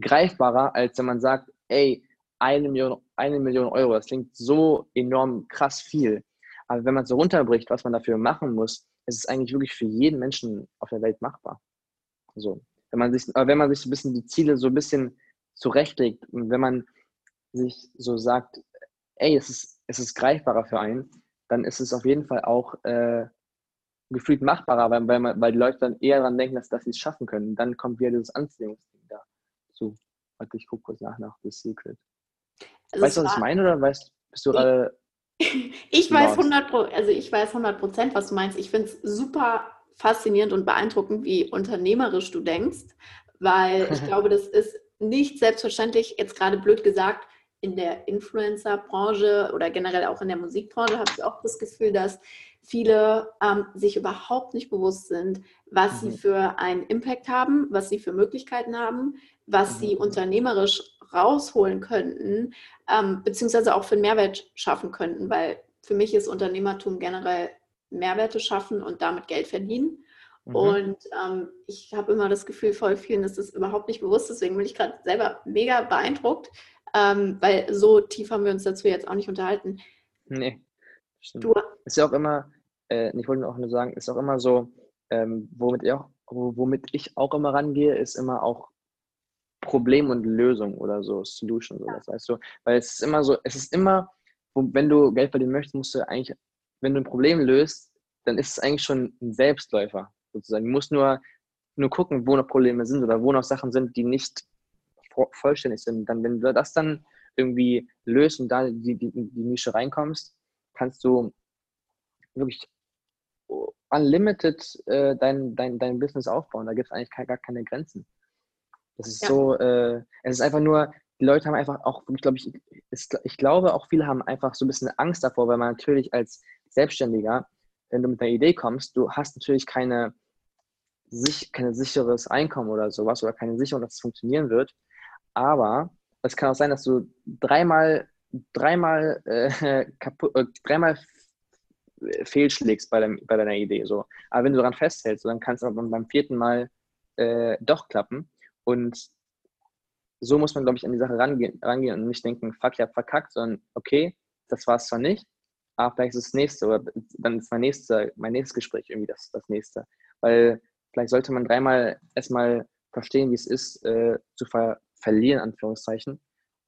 greifbarer, als wenn man sagt, ey, eine Million, eine Million Euro, das klingt so enorm krass viel. Aber wenn man so runterbricht, was man dafür machen muss, ist es eigentlich wirklich für jeden Menschen auf der Welt machbar. So. Wenn man sich, wenn man sich so ein bisschen die Ziele so ein bisschen zurechtlegt und wenn man sich so sagt, ey, es ist, es ist greifbarer für einen, dann ist es auf jeden Fall auch äh, gefühlt machbarer, weil, weil, man, weil die Leute dann eher daran denken, dass, dass sie es schaffen können. Dann kommt wieder dieses Anziehungsding dazu. Warte, ich gucke kurz nach nach The Secret. Also weißt du, was ich meine oder weißt, bist du gerade. ich [laughs] weiß 100 also ich weiß 100 Prozent, was du meinst. Ich finde es super faszinierend und beeindruckend, wie unternehmerisch du denkst, weil ich [laughs] glaube, das ist nicht selbstverständlich, jetzt gerade blöd gesagt, in der Influencer-Branche oder generell auch in der Musikbranche habe ich auch das Gefühl, dass viele ähm, sich überhaupt nicht bewusst sind, was mhm. sie für einen Impact haben, was sie für Möglichkeiten haben, was mhm. sie unternehmerisch rausholen könnten, ähm, beziehungsweise auch für einen Mehrwert schaffen könnten, weil für mich ist Unternehmertum generell Mehrwerte schaffen und damit Geld verdienen. Mhm. Und ähm, ich habe immer das Gefühl, voll vielen ist das überhaupt nicht bewusst. Deswegen bin ich gerade selber mega beeindruckt, ähm, weil so tief haben wir uns dazu jetzt auch nicht unterhalten. Nee, stimmt. Du, ist ja auch immer, äh, ich wollte auch nur sagen, ist auch immer so, ähm, womit, ich auch, womit ich auch immer rangehe, ist immer auch Problem und Lösung oder so, Solution, so, das heißt so, weil es ist immer so, es ist immer, wenn du Geld verdienen möchtest, musst du eigentlich, wenn du ein Problem löst, dann ist es eigentlich schon ein Selbstläufer sozusagen. Du musst nur, nur gucken, wo noch Probleme sind oder wo noch Sachen sind, die nicht vollständig sind. Dann, wenn du das dann irgendwie löst und da die, die, die Nische reinkommst, kannst du wirklich unlimited äh, dein, dein, dein Business aufbauen. Da gibt es eigentlich gar keine Grenzen. Das ist ja. so, äh, es ist einfach nur, die Leute haben einfach auch, ich glaube, ich, ich glaube auch viele haben einfach so ein bisschen Angst davor, weil man natürlich als Selbstständiger, wenn du mit einer Idee kommst, du hast natürlich keine, sich, kein sicheres Einkommen oder sowas oder keine Sicherung, dass es funktionieren wird. Aber es kann auch sein, dass du dreimal, dreimal, äh, [laughs] äh, dreimal fehlschlägst bei, dein, bei deiner Idee. So. Aber wenn du daran festhältst, dann kann es aber beim vierten Mal äh, doch klappen. Und so muss man, glaube ich, an die Sache rangehen, rangehen und nicht denken, fuck, ich habe verkackt, sondern okay, das war es zwar nicht, aber vielleicht ist das nächste oder dann ist mein, nächste, mein nächstes Gespräch irgendwie das, das nächste. Weil vielleicht sollte man dreimal erstmal verstehen, wie es ist, äh, zu ver verlieren, Anführungszeichen,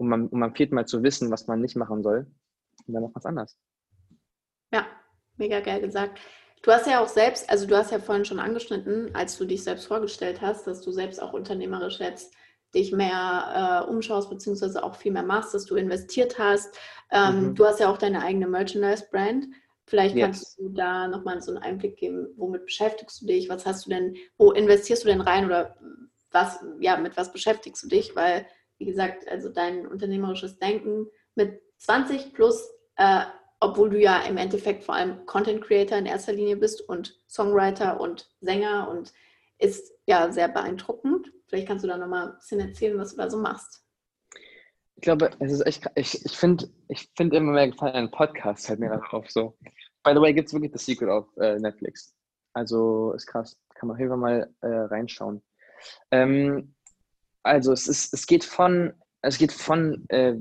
um, man, um am vierten Mal zu wissen, was man nicht machen soll. Und dann macht man es anders. Ja, mega geil gesagt. Du hast ja auch selbst, also du hast ja vorhin schon angeschnitten, als du dich selbst vorgestellt hast, dass du selbst auch unternehmerisch jetzt dich mehr äh, umschaust, beziehungsweise auch viel mehr machst, dass du investiert hast. Ähm, mhm. Du hast ja auch deine eigene Merchandise-Brand. Vielleicht yes. kannst du da nochmal so einen Einblick geben, womit beschäftigst du dich, was hast du denn, wo investierst du denn rein oder was, ja, mit was beschäftigst du dich? Weil, wie gesagt, also dein unternehmerisches Denken mit 20 plus äh, obwohl du ja im Endeffekt vor allem Content Creator in erster Linie bist und Songwriter und Sänger und ist ja sehr beeindruckend. Vielleicht kannst du da nochmal ein bisschen erzählen, was du da so machst. Ich glaube, es ist echt, ich, ich finde ich find immer mehr gefallen an Podcasts, halt mir darauf so. By the way, gibt es wirklich The Secret auf äh, Netflix. Also ist krass, kann man auf jeden Fall mal äh, reinschauen. Ähm, also es ist, es geht von, es geht von äh,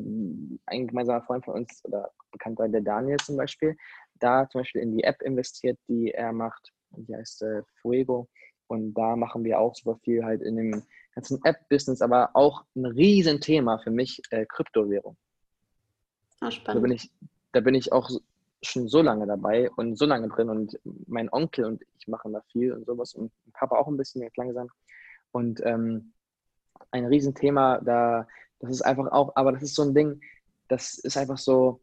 ein gemeinsamer Freund von uns oder bekannter der Daniel zum Beispiel, da zum Beispiel in die App investiert, die er macht, die heißt äh, Fuego. Und da machen wir auch super viel halt in dem ganzen App-Business, aber auch ein Riesenthema für mich, äh, Kryptowährung. Ah, spannend. Da bin, ich, da bin ich auch schon so lange dabei und so lange drin und mein Onkel und ich machen da viel und sowas und Papa auch ein bisschen jetzt langsam. Und ähm, ein Riesenthema, da, das ist einfach auch, aber das ist so ein Ding, das ist einfach so,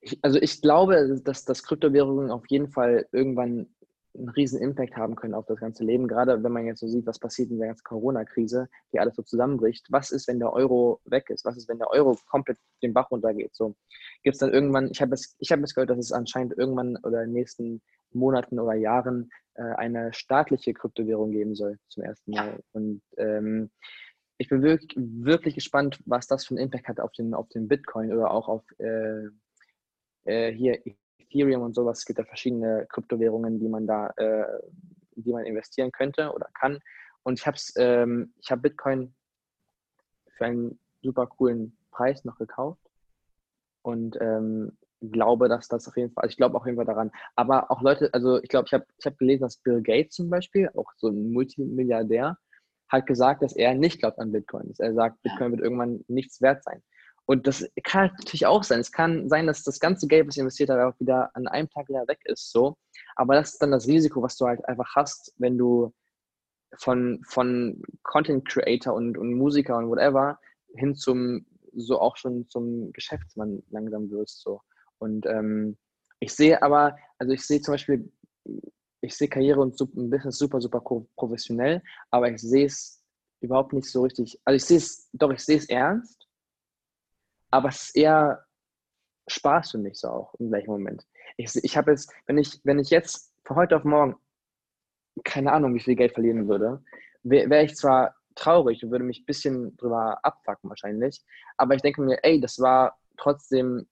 ich, also ich glaube, dass, dass Kryptowährungen auf jeden Fall irgendwann einen riesen Impact haben können auf das ganze Leben. Gerade wenn man jetzt so sieht, was passiert in der ganzen Corona-Krise, die alles so zusammenbricht. Was ist, wenn der Euro weg ist? Was ist, wenn der Euro komplett den Bach runtergeht? So gibt es dann irgendwann, ich habe es, habe es gehört, dass es anscheinend irgendwann oder in den nächsten Monaten oder Jahren äh, eine staatliche Kryptowährung geben soll zum ersten Mal. Und ähm, ich bin wirklich, wirklich gespannt, was das für einen Impact hat auf den, auf den Bitcoin oder auch auf äh, äh, hier Ethereum und sowas. Es gibt ja verschiedene Kryptowährungen, die man da, äh, die man investieren könnte oder kann. Und ich habe ähm, ich habe Bitcoin für einen super coolen Preis noch gekauft und ähm, glaube, dass das auf jeden Fall, also ich glaube auf jeden Fall daran. Aber auch Leute, also ich glaube, ich habe ich hab gelesen, dass Bill Gates zum Beispiel, auch so ein Multimilliardär, hat gesagt, dass er nicht glaubt an Bitcoin. Dass er sagt, Bitcoin wird irgendwann nichts wert sein. Und das kann natürlich auch sein. Es kann sein, dass das ganze Geld, was ich investiert habe, auch wieder an einem Tag wieder weg ist. So. Aber das ist dann das Risiko, was du halt einfach hast, wenn du von, von Content Creator und, und Musiker und whatever hin zum, so auch schon zum Geschäftsmann langsam wirst. So. Und ähm, ich sehe aber, also ich sehe zum Beispiel, ich sehe Karriere und Business super, super professionell, aber ich sehe es überhaupt nicht so richtig. Also ich sehe es, doch, ich sehe es ernst, aber es ist eher Spaß für mich so auch im gleichen Moment. Ich, ich habe jetzt, wenn ich, wenn ich jetzt von heute auf morgen keine Ahnung, wie viel Geld verlieren würde, wäre wär ich zwar traurig und würde mich ein bisschen drüber abfacken wahrscheinlich, aber ich denke mir, ey, das war trotzdem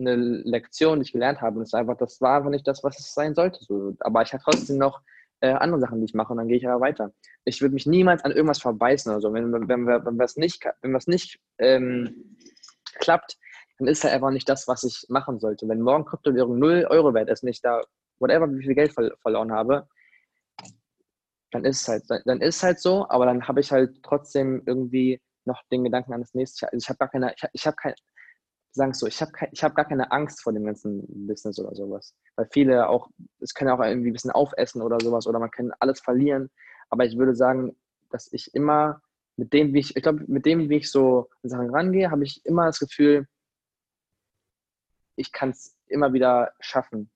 eine Lektion, die ich gelernt habe. Und es einfach, das war einfach nicht das, was es sein sollte. So. Aber ich habe trotzdem noch äh, andere Sachen, die ich mache und dann gehe ich aber weiter. Ich würde mich niemals an irgendwas verbeißen oder so. Wenn, wenn, wenn, wenn was nicht, wenn was nicht ähm, klappt, dann ist halt einfach nicht das, was ich machen sollte. Wenn morgen Kryptowährung 0 Euro wert ist, nicht da, whatever, wie viel Geld ver verloren habe, dann ist es halt, dann ist halt so, aber dann habe ich halt trotzdem irgendwie noch den Gedanken an das nächste. Also ich habe gar keine, ich, ich habe kein, sagen so, ich habe ich hab gar keine Angst vor dem ganzen Business oder sowas. Weil viele auch, es können auch irgendwie ein bisschen aufessen oder sowas oder man kann alles verlieren. Aber ich würde sagen, dass ich immer mit dem, wie ich, ich glaube, mit dem, wie ich so an Sachen rangehe, habe ich immer das Gefühl, ich kann es immer wieder schaffen.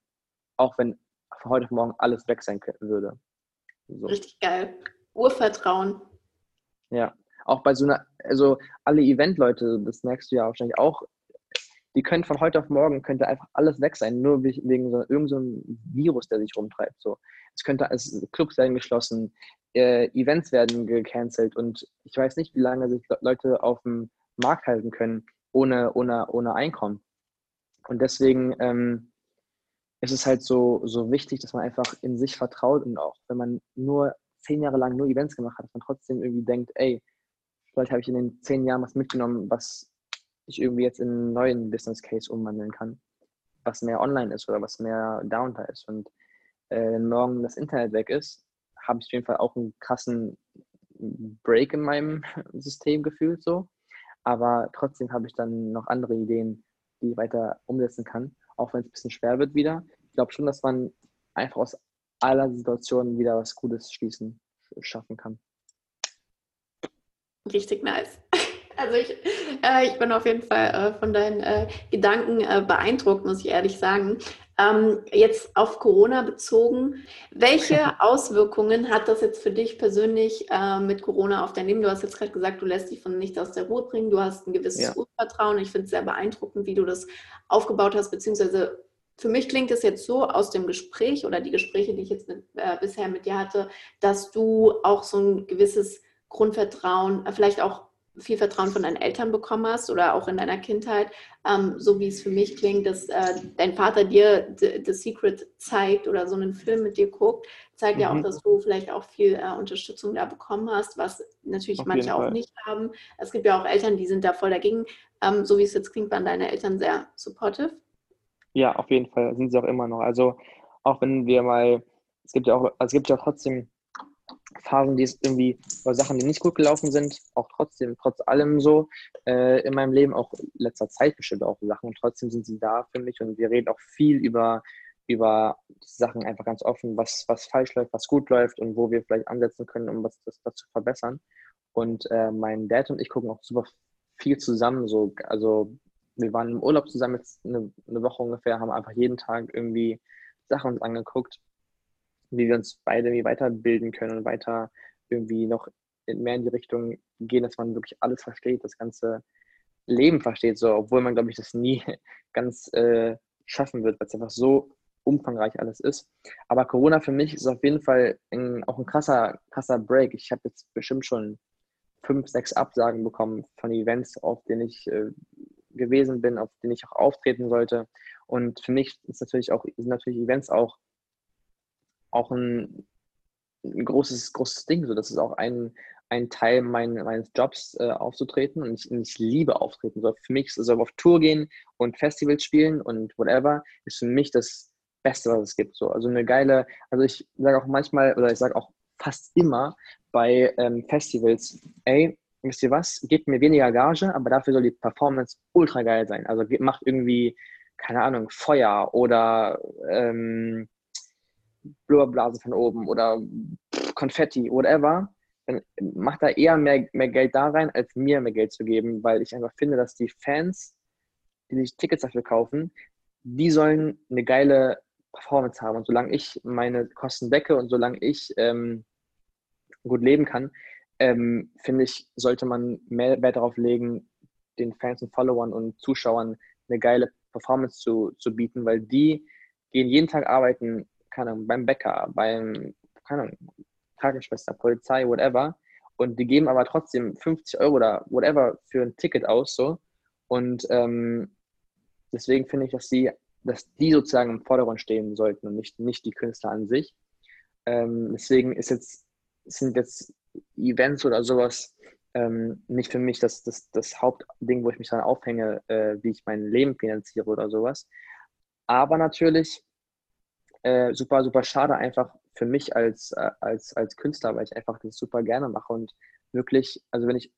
Auch wenn von heute auf morgen alles weg sein würde. So. Richtig geil. Urvertrauen. Ja, auch bei so einer, also alle Event-Leute, das merkst du ja wahrscheinlich auch, die können von heute auf morgen, könnte einfach alles weg sein, nur wegen so irgendeinem so Virus, der sich rumtreibt. So. Es könnte, es, Clubs werden geschlossen, äh, Events werden gecancelt und ich weiß nicht, wie lange sich Leute auf dem Markt halten können, ohne, ohne, ohne Einkommen. Und deswegen ähm, ist es halt so, so wichtig, dass man einfach in sich vertraut und auch wenn man nur zehn Jahre lang nur Events gemacht hat, dass man trotzdem irgendwie denkt, ey, vielleicht habe ich in den zehn Jahren was mitgenommen, was ich irgendwie jetzt in einen neuen Business Case umwandeln kann, was mehr online ist oder was mehr Downtime ist. Und äh, wenn morgen das Internet weg ist, habe ich auf jeden Fall auch einen krassen Break in meinem [laughs] System gefühlt so. Aber trotzdem habe ich dann noch andere Ideen, die ich weiter umsetzen kann, auch wenn es ein bisschen schwer wird wieder. Ich glaube schon, dass man einfach aus aller Situationen wieder was Gutes schließen, schaffen kann. Richtig nice. [laughs] Also ich, äh, ich bin auf jeden Fall äh, von deinen äh, Gedanken äh, beeindruckt, muss ich ehrlich sagen. Ähm, jetzt auf Corona bezogen, welche Auswirkungen hat das jetzt für dich persönlich äh, mit Corona auf dein Leben? Du hast jetzt gerade gesagt, du lässt dich von nichts aus der Ruhe bringen, du hast ein gewisses ja. Urvertrauen. Ich finde es sehr beeindruckend, wie du das aufgebaut hast, beziehungsweise für mich klingt es jetzt so aus dem Gespräch oder die Gespräche, die ich jetzt mit, äh, bisher mit dir hatte, dass du auch so ein gewisses Grundvertrauen, vielleicht auch viel Vertrauen von deinen Eltern bekommen hast oder auch in deiner Kindheit, ähm, so wie es für mich klingt, dass äh, dein Vater dir The, Secret zeigt oder so einen Film mit dir guckt, zeigt mhm. ja auch, mhm. dass du vielleicht auch viel äh, Unterstützung da bekommen hast, was natürlich Auf manche auch nicht haben. Es gibt ja auch Eltern, die sind da voll dagegen. Ähm, so wie es jetzt klingt, waren deine Eltern sehr supportive. Ja, auf jeden Fall sind sie auch immer noch. Also auch wenn wir mal, es gibt ja auch, also es gibt ja trotzdem Phasen, die es irgendwie, oder Sachen, die nicht gut gelaufen sind, auch trotzdem, trotz allem so äh, in meinem Leben, auch letzter Zeit bestimmt auch Sachen und trotzdem sind sie da für mich und wir reden auch viel über, über Sachen einfach ganz offen, was, was falsch läuft, was gut läuft und wo wir vielleicht ansetzen können, um was das, das zu verbessern. Und äh, mein Dad und ich gucken auch super viel zusammen, so, also wir waren im Urlaub zusammen jetzt eine, eine Woche ungefähr, haben einfach jeden Tag irgendwie Sachen uns angeguckt wie wir uns beide irgendwie weiterbilden können und weiter irgendwie noch mehr in die Richtung gehen, dass man wirklich alles versteht, das ganze Leben versteht, so, obwohl man, glaube ich, das nie [laughs] ganz äh, schaffen wird, weil es einfach so umfangreich alles ist. Aber Corona für mich ist auf jeden Fall ein, auch ein krasser, krasser Break. Ich habe jetzt bestimmt schon fünf, sechs Absagen bekommen von Events, auf denen ich äh, gewesen bin, auf denen ich auch auftreten sollte. Und für mich ist natürlich auch, sind natürlich Events auch, auch ein, ein großes, großes Ding. So, das ist auch ein, ein Teil mein, meines Jobs äh, aufzutreten und ich, ich, liebe auftreten. So, für mich ist also auf Tour gehen und Festivals spielen und whatever ist für mich das Beste, was es gibt. So. Also eine geile, also ich sage auch manchmal oder ich sage auch fast immer bei ähm, Festivals, ey, wisst ihr was, gebt mir weniger Gage, aber dafür soll die Performance ultra geil sein. Also macht irgendwie, keine Ahnung, Feuer oder ähm, Blubberblasen von oben oder Konfetti, whatever dann macht da eher mehr, mehr Geld da rein, als mir mehr Geld zu geben, weil ich einfach finde, dass die Fans, die sich Tickets dafür kaufen, die sollen eine geile Performance haben. Und solange ich meine Kosten decke und solange ich ähm, gut leben kann, ähm, finde ich, sollte man mehr Wert darauf legen, den Fans und Followern und Zuschauern eine geile Performance zu, zu bieten, weil die gehen jeden Tag arbeiten, keine Ahnung, beim Bäcker, beim, keine Ahnung, Krankenschwester, Polizei, whatever. Und die geben aber trotzdem 50 Euro oder whatever für ein Ticket aus. So. Und ähm, deswegen finde ich, dass die, dass die sozusagen im Vordergrund stehen sollten und nicht, nicht die Künstler an sich. Ähm, deswegen ist jetzt, sind jetzt Events oder sowas ähm, nicht für mich das, das, das Hauptding, wo ich mich dann aufhänge, äh, wie ich mein Leben finanziere oder sowas. Aber natürlich äh, super, super schade einfach, für mich als, äh, als, als Künstler, weil ich einfach das super gerne mache und wirklich, also wenn ich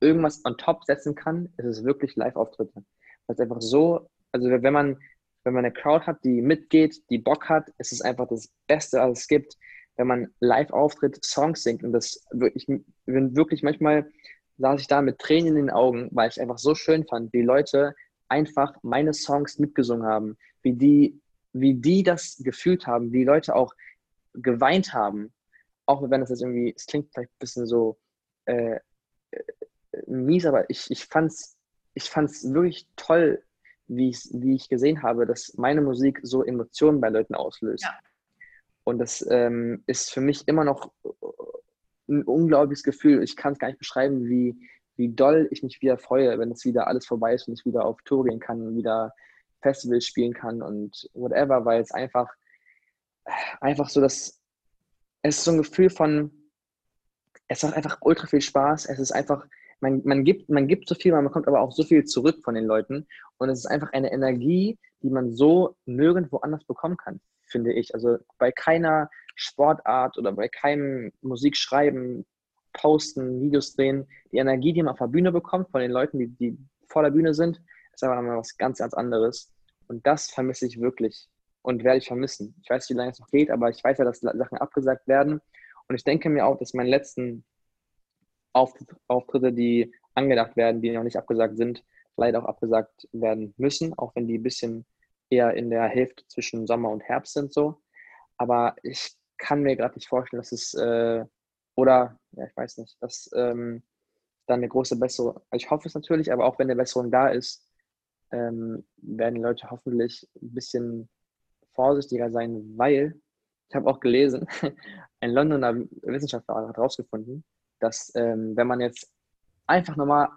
irgendwas on top setzen kann, ist es wirklich Live-Auftritte. Weil es einfach so, also wenn man, wenn man eine Crowd hat, die mitgeht, die Bock hat, ist es einfach das Beste, was es gibt, wenn man live auftritt, Songs singt und das ich bin wirklich manchmal saß ich da mit Tränen in den Augen, weil ich einfach so schön fand, wie Leute einfach meine Songs mitgesungen haben, wie die wie die das gefühlt haben, wie Leute auch geweint haben, auch wenn das jetzt irgendwie, es klingt vielleicht ein bisschen so äh, äh mies, aber ich, ich fand es ich fand's wirklich toll, wie, wie ich gesehen habe, dass meine Musik so Emotionen bei Leuten auslöst. Ja. Und das ähm, ist für mich immer noch ein unglaubliches Gefühl. Ich kann es gar nicht beschreiben, wie, wie doll ich mich wieder freue, wenn es wieder alles vorbei ist und ich wieder auf Tour gehen kann und wieder Festivals spielen kann und whatever, weil es einfach, einfach so, dass es so ein Gefühl von, es macht einfach ultra viel Spaß. Es ist einfach, man, man, gibt, man gibt so viel, man bekommt aber auch so viel zurück von den Leuten. Und es ist einfach eine Energie, die man so nirgendwo anders bekommen kann, finde ich. Also bei keiner Sportart oder bei keinem Musikschreiben, Posten, Videos drehen, die Energie, die man auf der Bühne bekommt von den Leuten, die, die vor der Bühne sind, ist einfach nochmal was ganz, ganz anderes. Und das vermisse ich wirklich und werde ich vermissen. Ich weiß nicht, wie lange es noch geht, aber ich weiß ja, dass Sachen abgesagt werden. Und ich denke mir auch, dass meine letzten Auftritte, die angedacht werden, die noch nicht abgesagt sind, leider auch abgesagt werden müssen, auch wenn die ein bisschen eher in der Hälfte zwischen Sommer und Herbst sind so. Aber ich kann mir gerade nicht vorstellen, dass es äh, oder ja, ich weiß nicht, dass ähm, dann eine große Besserung. Also ich hoffe es natürlich, aber auch wenn eine Besserung da ist, ähm, werden die Leute hoffentlich ein bisschen vorsichtiger sein, weil ich habe auch gelesen, [laughs] ein Londoner Wissenschaftler hat herausgefunden, dass ähm, wenn man jetzt einfach nochmal,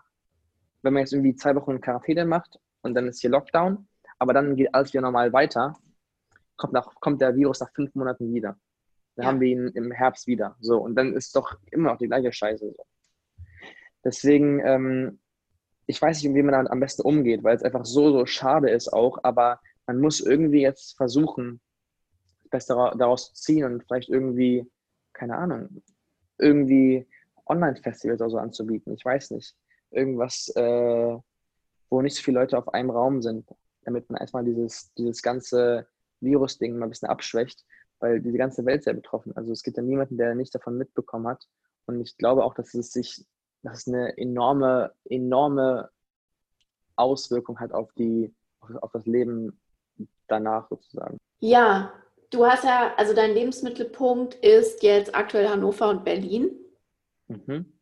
wenn man jetzt irgendwie zwei Wochen in Quarantäne macht und dann ist hier Lockdown, aber dann geht alles wieder normal weiter, kommt, nach, kommt der Virus nach fünf Monaten wieder. Dann ja. haben wir ihn im Herbst wieder. So, und dann ist doch immer noch die gleiche Scheiße. So. Deswegen ähm, ich weiß nicht, wie man damit am besten umgeht, weil es einfach so, so schade ist auch, aber man muss irgendwie jetzt versuchen, das Beste daraus zu ziehen und vielleicht irgendwie, keine Ahnung, irgendwie Online-Festivals oder so anzubieten. Ich weiß nicht. Irgendwas, äh, wo nicht so viele Leute auf einem Raum sind, damit man erstmal dieses, dieses ganze Virus-Ding mal ein bisschen abschwächt, weil diese ganze Welt sehr betroffen. Also es gibt ja niemanden, der nicht davon mitbekommen hat. Und ich glaube auch, dass es sich das eine enorme, enorme Auswirkung hat auf die, auf das Leben danach sozusagen. Ja, du hast ja, also dein Lebensmittelpunkt ist jetzt aktuell Hannover und Berlin. Mhm.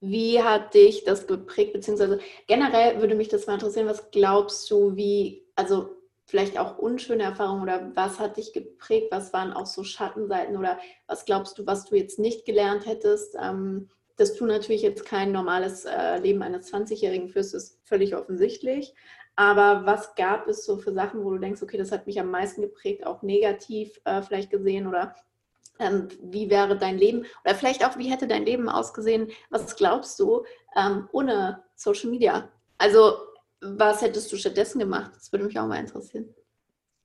Wie hat dich das geprägt, beziehungsweise generell würde mich das mal interessieren, was glaubst du, wie, also vielleicht auch unschöne Erfahrungen oder was hat dich geprägt, was waren auch so Schattenseiten oder was glaubst du, was du jetzt nicht gelernt hättest, ähm, dass du natürlich jetzt kein normales äh, Leben eines 20-Jährigen führst, ist völlig offensichtlich. Aber was gab es so für Sachen, wo du denkst, okay, das hat mich am meisten geprägt, auch negativ äh, vielleicht gesehen oder ähm, wie wäre dein Leben oder vielleicht auch, wie hätte dein Leben ausgesehen? Was glaubst du ähm, ohne Social Media? Also was hättest du stattdessen gemacht? Das würde mich auch mal interessieren.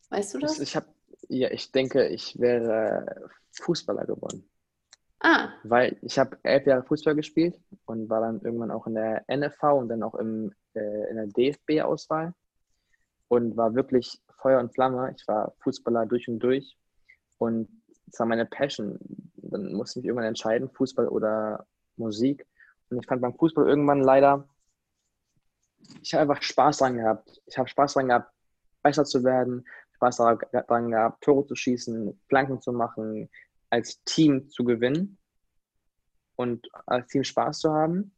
Weißt du das? Ich habe, ja, ich denke, ich wäre Fußballer geworden. Ah. Weil ich habe elf Jahre Fußball gespielt und war dann irgendwann auch in der NFV und dann auch im, äh, in der DFB-Auswahl und war wirklich Feuer und Flamme. Ich war Fußballer durch und durch und es war meine Passion. Dann musste ich mich irgendwann entscheiden, Fußball oder Musik. Und ich fand beim Fußball irgendwann leider, ich habe einfach Spaß dran gehabt. Ich habe Spaß dran gehabt, besser zu werden, Spaß daran gehabt, Tore zu schießen, Flanken zu machen, als Team zu gewinnen und als Team Spaß zu haben.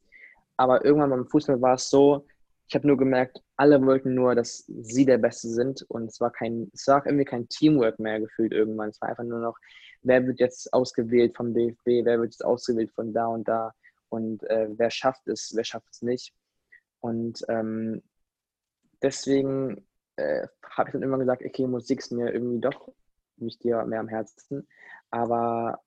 Aber irgendwann beim Fußball war es so, ich habe nur gemerkt, alle wollten nur, dass sie der Beste sind und es war kein, es war irgendwie kein Teamwork mehr gefühlt irgendwann. Es war einfach nur noch, wer wird jetzt ausgewählt vom DFB, wer wird jetzt ausgewählt von da und da und äh, wer schafft es, wer schafft es nicht. Und ähm, deswegen äh, habe ich dann immer gesagt, okay, Musik ist mir irgendwie doch nicht dir mehr am Herzen. Aber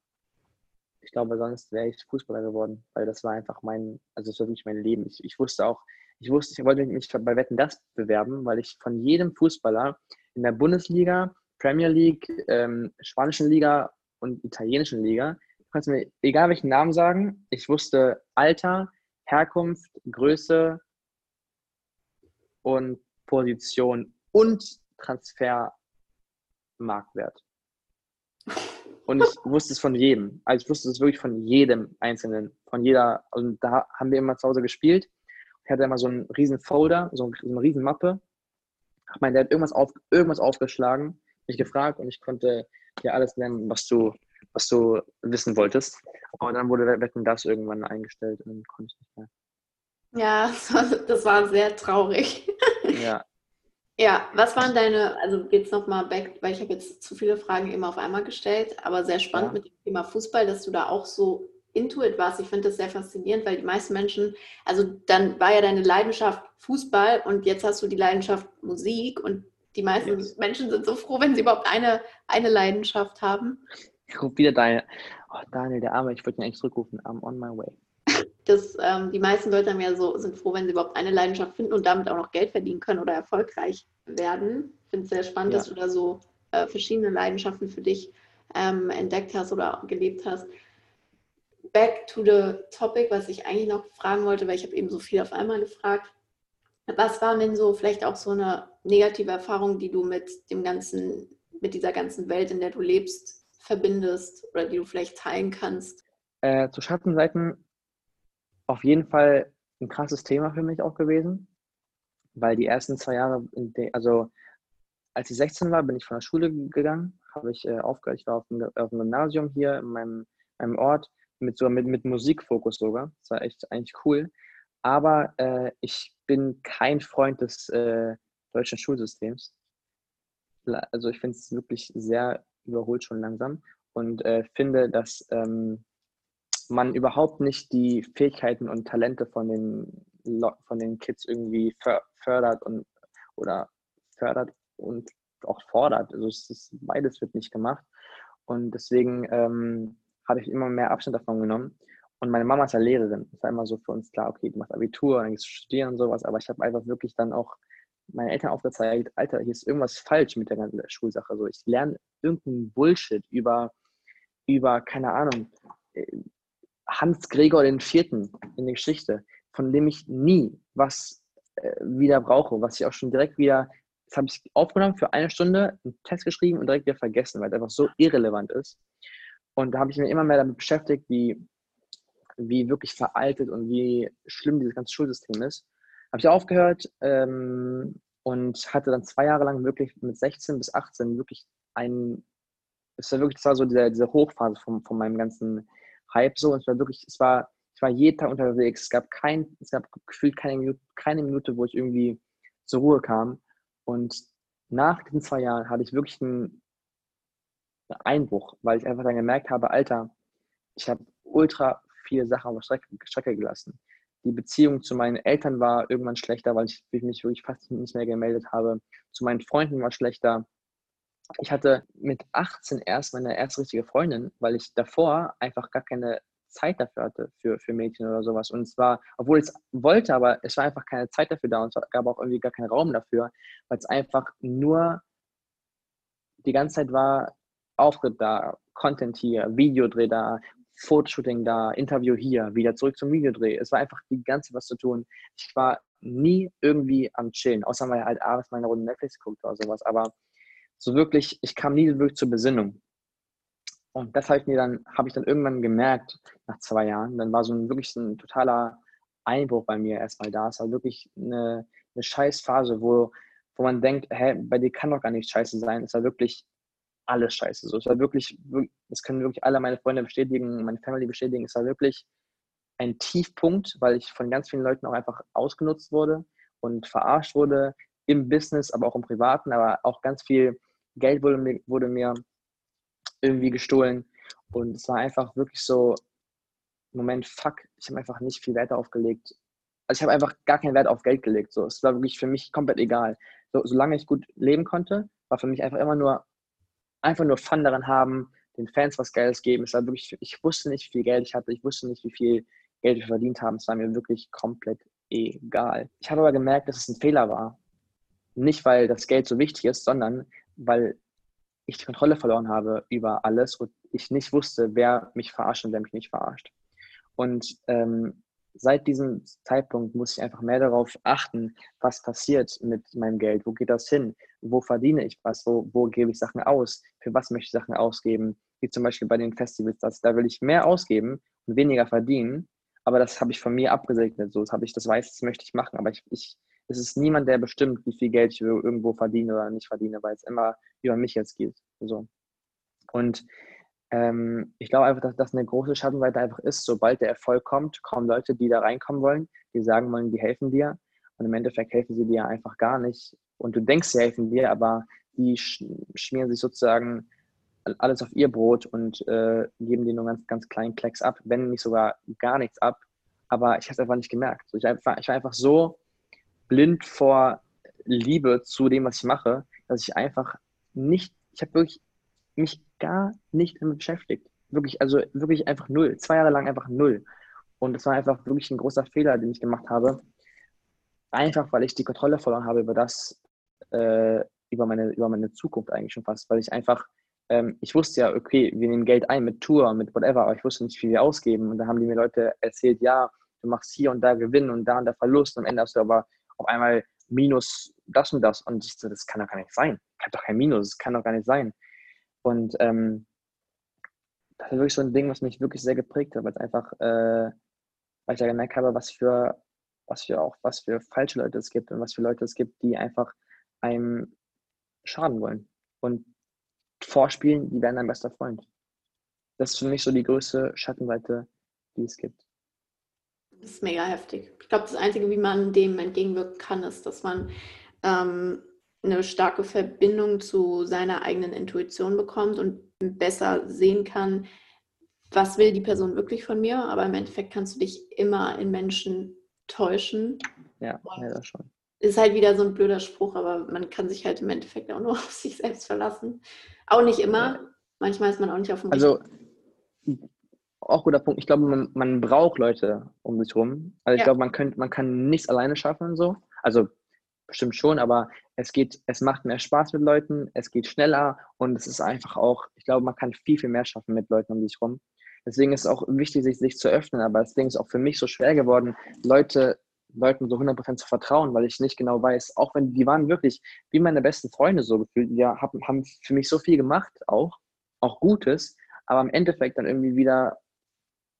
ich glaube, sonst wäre ich Fußballer geworden, weil das war einfach mein, also das war wirklich mein Leben. Ich, ich wusste auch, ich wusste, ich wollte mich bei Wetten das bewerben, weil ich von jedem Fußballer in der Bundesliga, Premier League, ähm, spanischen Liga und italienischen Liga, kannst du mir egal welchen Namen sagen, ich wusste Alter, Herkunft, Größe und Position und Transfermarktwert. Und ich wusste es von jedem. Also ich wusste es wirklich von jedem Einzelnen. Von jeder. Und da haben wir immer zu Hause gespielt. Ich hatte immer so einen riesen Folder, so eine riesen Mappe. Mein Dad hat irgendwas, auf, irgendwas aufgeschlagen, mich gefragt und ich konnte dir alles nennen, was du, was du wissen wolltest. Aber dann wurde Wetten das irgendwann eingestellt und dann konnte ich nicht mehr. Ja, [laughs] das war sehr traurig. Ja, ja, was waren deine, also jetzt nochmal back, weil ich habe jetzt zu viele Fragen immer auf einmal gestellt, aber sehr spannend ja. mit dem Thema Fußball, dass du da auch so intuit warst. Ich finde das sehr faszinierend, weil die meisten Menschen, also dann war ja deine Leidenschaft Fußball und jetzt hast du die Leidenschaft Musik und die meisten yes. Menschen sind so froh, wenn sie überhaupt eine, eine Leidenschaft haben. Ich rufe wieder deine, oh Daniel, der Arme, ich wollte ihn eigentlich zurückrufen, I'm on my way dass ähm, die meisten Leute haben ja so, sind froh, wenn sie überhaupt eine Leidenschaft finden und damit auch noch Geld verdienen können oder erfolgreich werden. Ich finde es sehr spannend, ja. dass du da so äh, verschiedene Leidenschaften für dich ähm, entdeckt hast oder gelebt hast. Back to the topic, was ich eigentlich noch fragen wollte, weil ich habe eben so viel auf einmal gefragt. Was war denn so vielleicht auch so eine negative Erfahrung, die du mit dem ganzen, mit dieser ganzen Welt, in der du lebst, verbindest oder die du vielleicht teilen kannst? Äh, zu Schattenseiten auf jeden Fall ein krasses Thema für mich auch gewesen, weil die ersten zwei Jahre, also als ich 16 war, bin ich von der Schule gegangen, habe ich äh, aufgehört, ich war auf dem, auf dem, Gymnasium hier in meinem, meinem Ort, mit, so, mit, mit Musikfokus sogar. Das war echt eigentlich cool. Aber äh, ich bin kein Freund des äh, deutschen Schulsystems. Also ich finde es wirklich sehr überholt schon langsam und äh, finde, dass ähm, man überhaupt nicht die Fähigkeiten und Talente von den, von den Kids irgendwie fördert und oder fördert und auch fordert. Also ist, beides wird nicht gemacht. Und deswegen ähm, habe ich immer mehr Abstand davon genommen. Und meine Mama ist ja Lehrerin. Es war immer so für uns klar, okay, du machst Abitur, dann gehst du studieren und sowas. Aber ich habe einfach wirklich dann auch meinen Eltern aufgezeigt, Alter, hier ist irgendwas falsch mit der ganzen Schulsache. So, ich lerne irgendeinen Bullshit über, über, keine Ahnung, äh, Hans Gregor IV. in der Geschichte, von dem ich nie was äh, wieder brauche, was ich auch schon direkt wieder, das habe ich aufgenommen für eine Stunde, einen Test geschrieben und direkt wieder vergessen, weil es einfach so irrelevant ist. Und da habe ich mich immer mehr damit beschäftigt, wie, wie wirklich veraltet und wie schlimm dieses ganze Schulsystem ist. Habe ich aufgehört ähm, und hatte dann zwei Jahre lang wirklich mit 16 bis 18 wirklich einen es war wirklich, das war so diese, diese Hochphase von, von meinem ganzen Hype so. Und es war wirklich, es war, ich war jeden Tag unterwegs. Es gab kein, es gab gefühlt keine Minute, keine Minute, wo ich irgendwie zur Ruhe kam. Und nach diesen zwei Jahren hatte ich wirklich einen Einbruch, weil ich einfach dann gemerkt habe, Alter, ich habe ultra viele Sachen auf Strecke, Strecke gelassen. Die Beziehung zu meinen Eltern war irgendwann schlechter, weil ich mich wirklich fast nicht mehr gemeldet habe. Zu meinen Freunden war schlechter. Ich hatte mit 18 erst meine erste richtige Freundin, weil ich davor einfach gar keine Zeit dafür hatte, für, für Mädchen oder sowas. Und es war, obwohl ich es wollte, aber es war einfach keine Zeit dafür da und es gab auch irgendwie gar keinen Raum dafür, weil es einfach nur die ganze Zeit war, Auftritt da, Content hier, Videodreh da, Fotoshooting da, Interview hier, wieder zurück zum Videodreh. Es war einfach die ganze Zeit was zu tun. Ich war nie irgendwie am Chillen, außer mal halt abends mal eine Runde Netflix guckt oder sowas. Aber so wirklich, ich kam nie wirklich zur Besinnung. Und das habe ich mir dann, habe ich dann irgendwann gemerkt, nach zwei Jahren. Dann war so ein wirklich ein totaler Einbruch bei mir erstmal da. Es war wirklich eine, eine scheiß Phase, wo, wo man denkt, hä, bei dir kann doch gar nichts scheiße sein. Es war wirklich alles scheiße. So, es war wirklich, das können wirklich alle meine Freunde bestätigen, meine Family bestätigen, es war wirklich ein Tiefpunkt, weil ich von ganz vielen Leuten auch einfach ausgenutzt wurde und verarscht wurde im Business, aber auch im Privaten, aber auch ganz viel Geld wurde mir, wurde mir irgendwie gestohlen und es war einfach wirklich so, Moment, fuck, ich habe einfach nicht viel Wert aufgelegt. Also ich habe einfach gar keinen Wert auf Geld gelegt. So, es war wirklich für mich komplett egal. So, solange ich gut leben konnte, war für mich einfach immer nur einfach nur Fun daran haben, den Fans was Geiles geben. Es war wirklich, ich wusste nicht, wie viel Geld ich hatte, ich wusste nicht, wie viel Geld wir verdient haben. Es war mir wirklich komplett egal. Ich habe aber gemerkt, dass es ein Fehler war. Nicht, weil das Geld so wichtig ist, sondern weil ich die Kontrolle verloren habe über alles und ich nicht wusste, wer mich verarscht und wer mich nicht verarscht. Und ähm, seit diesem Zeitpunkt muss ich einfach mehr darauf achten, was passiert mit meinem Geld, wo geht das hin, wo verdiene ich was, wo, wo gebe ich Sachen aus, für was möchte ich Sachen ausgeben, wie zum Beispiel bei den Festivals, das, da will ich mehr ausgeben und weniger verdienen, aber das habe ich von mir abgesegnet, so das ich, das weiß, das möchte ich machen, aber ich, ich, es ist niemand, der bestimmt, wie viel Geld ich irgendwo verdiene oder nicht verdiene, weil es immer über mich jetzt geht, so. Und ähm, ich glaube einfach, dass das eine große Schattenseite einfach ist. Sobald der Erfolg kommt, kommen Leute, die da reinkommen wollen, die sagen wollen, die helfen dir. Und im Endeffekt helfen sie dir einfach gar nicht. Und du denkst, sie helfen dir, aber die schmieren sich sozusagen alles auf ihr Brot und äh, geben dir nur ganz, ganz kleinen Klecks ab, wenn nicht sogar gar nichts ab. Aber ich habe es einfach nicht gemerkt. Ich, einfach, ich war einfach so blind vor Liebe zu dem, was ich mache, dass ich einfach nicht, ich habe wirklich mich gar nicht damit beschäftigt. Wirklich, also wirklich einfach null. Zwei Jahre lang einfach null. Und das war einfach wirklich ein großer Fehler, den ich gemacht habe. Einfach, weil ich die Kontrolle verloren habe über das, äh, über, meine, über meine Zukunft eigentlich schon fast. Weil ich einfach, ähm, ich wusste ja, okay, wir nehmen Geld ein mit Tour, mit whatever, aber ich wusste nicht, wie viel wir ausgeben. Und da haben die mir Leute erzählt, ja, du machst hier und da Gewinn und da und da Verlust. Und am Ende hast du aber auf einmal minus das und das. Und ich so, das kann doch gar nicht sein. Ich habe doch kein Minus, das kann doch gar nicht sein. Und ähm, das ist wirklich so ein Ding, was mich wirklich sehr geprägt hat, weil es einfach, äh, weil ich ja gemerkt habe, was für, was für auch, was für falsche Leute es gibt und was für Leute es gibt, die einfach einem schaden wollen und vorspielen, die werden dein bester Freund. Das ist für mich so die größte Schattenseite, die es gibt. Das ist mega heftig. Ich glaube, das Einzige, wie man dem entgegenwirken kann, ist, dass man ähm, eine starke Verbindung zu seiner eigenen Intuition bekommt und besser sehen kann, was will die Person wirklich von mir. Aber im Endeffekt kannst du dich immer in Menschen täuschen. Ja, ja das schon. Ist halt wieder so ein blöder Spruch, aber man kann sich halt im Endeffekt auch nur [laughs] auf sich selbst verlassen. Auch nicht immer. Ja. Manchmal ist man auch nicht auf dem Also, auch guter Punkt. Ich glaube, man, man braucht Leute um sich rum. Also ich ja. glaube, man, könnt, man kann nichts alleine schaffen und so. Also bestimmt schon, aber es geht, es macht mehr Spaß mit Leuten, es geht schneller und es ist einfach auch, ich glaube, man kann viel, viel mehr schaffen mit Leuten um sich rum. Deswegen ist es auch wichtig, sich, sich zu öffnen, aber deswegen ist es auch für mich so schwer geworden, Leute, Leuten so 100% zu vertrauen, weil ich nicht genau weiß, auch wenn die waren wirklich wie meine besten Freunde so gefühlt, die haben, haben für mich so viel gemacht, auch, auch Gutes, aber im Endeffekt dann irgendwie wieder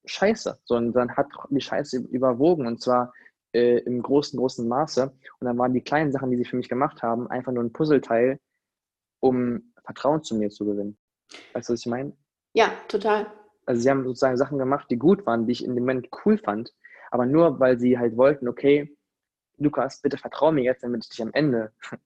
Scheiße. So, und dann hat die Scheiße überwogen und zwar äh, im großen, großen Maße. Und dann waren die kleinen Sachen, die sie für mich gemacht haben, einfach nur ein Puzzleteil, um Vertrauen zu mir zu gewinnen. Weißt du, was ich meine? Ja, total. Also sie haben sozusagen Sachen gemacht, die gut waren, die ich in dem Moment cool fand, aber nur weil sie halt wollten, okay, Lukas, bitte vertrau mir jetzt, damit ich dich am Ende [laughs]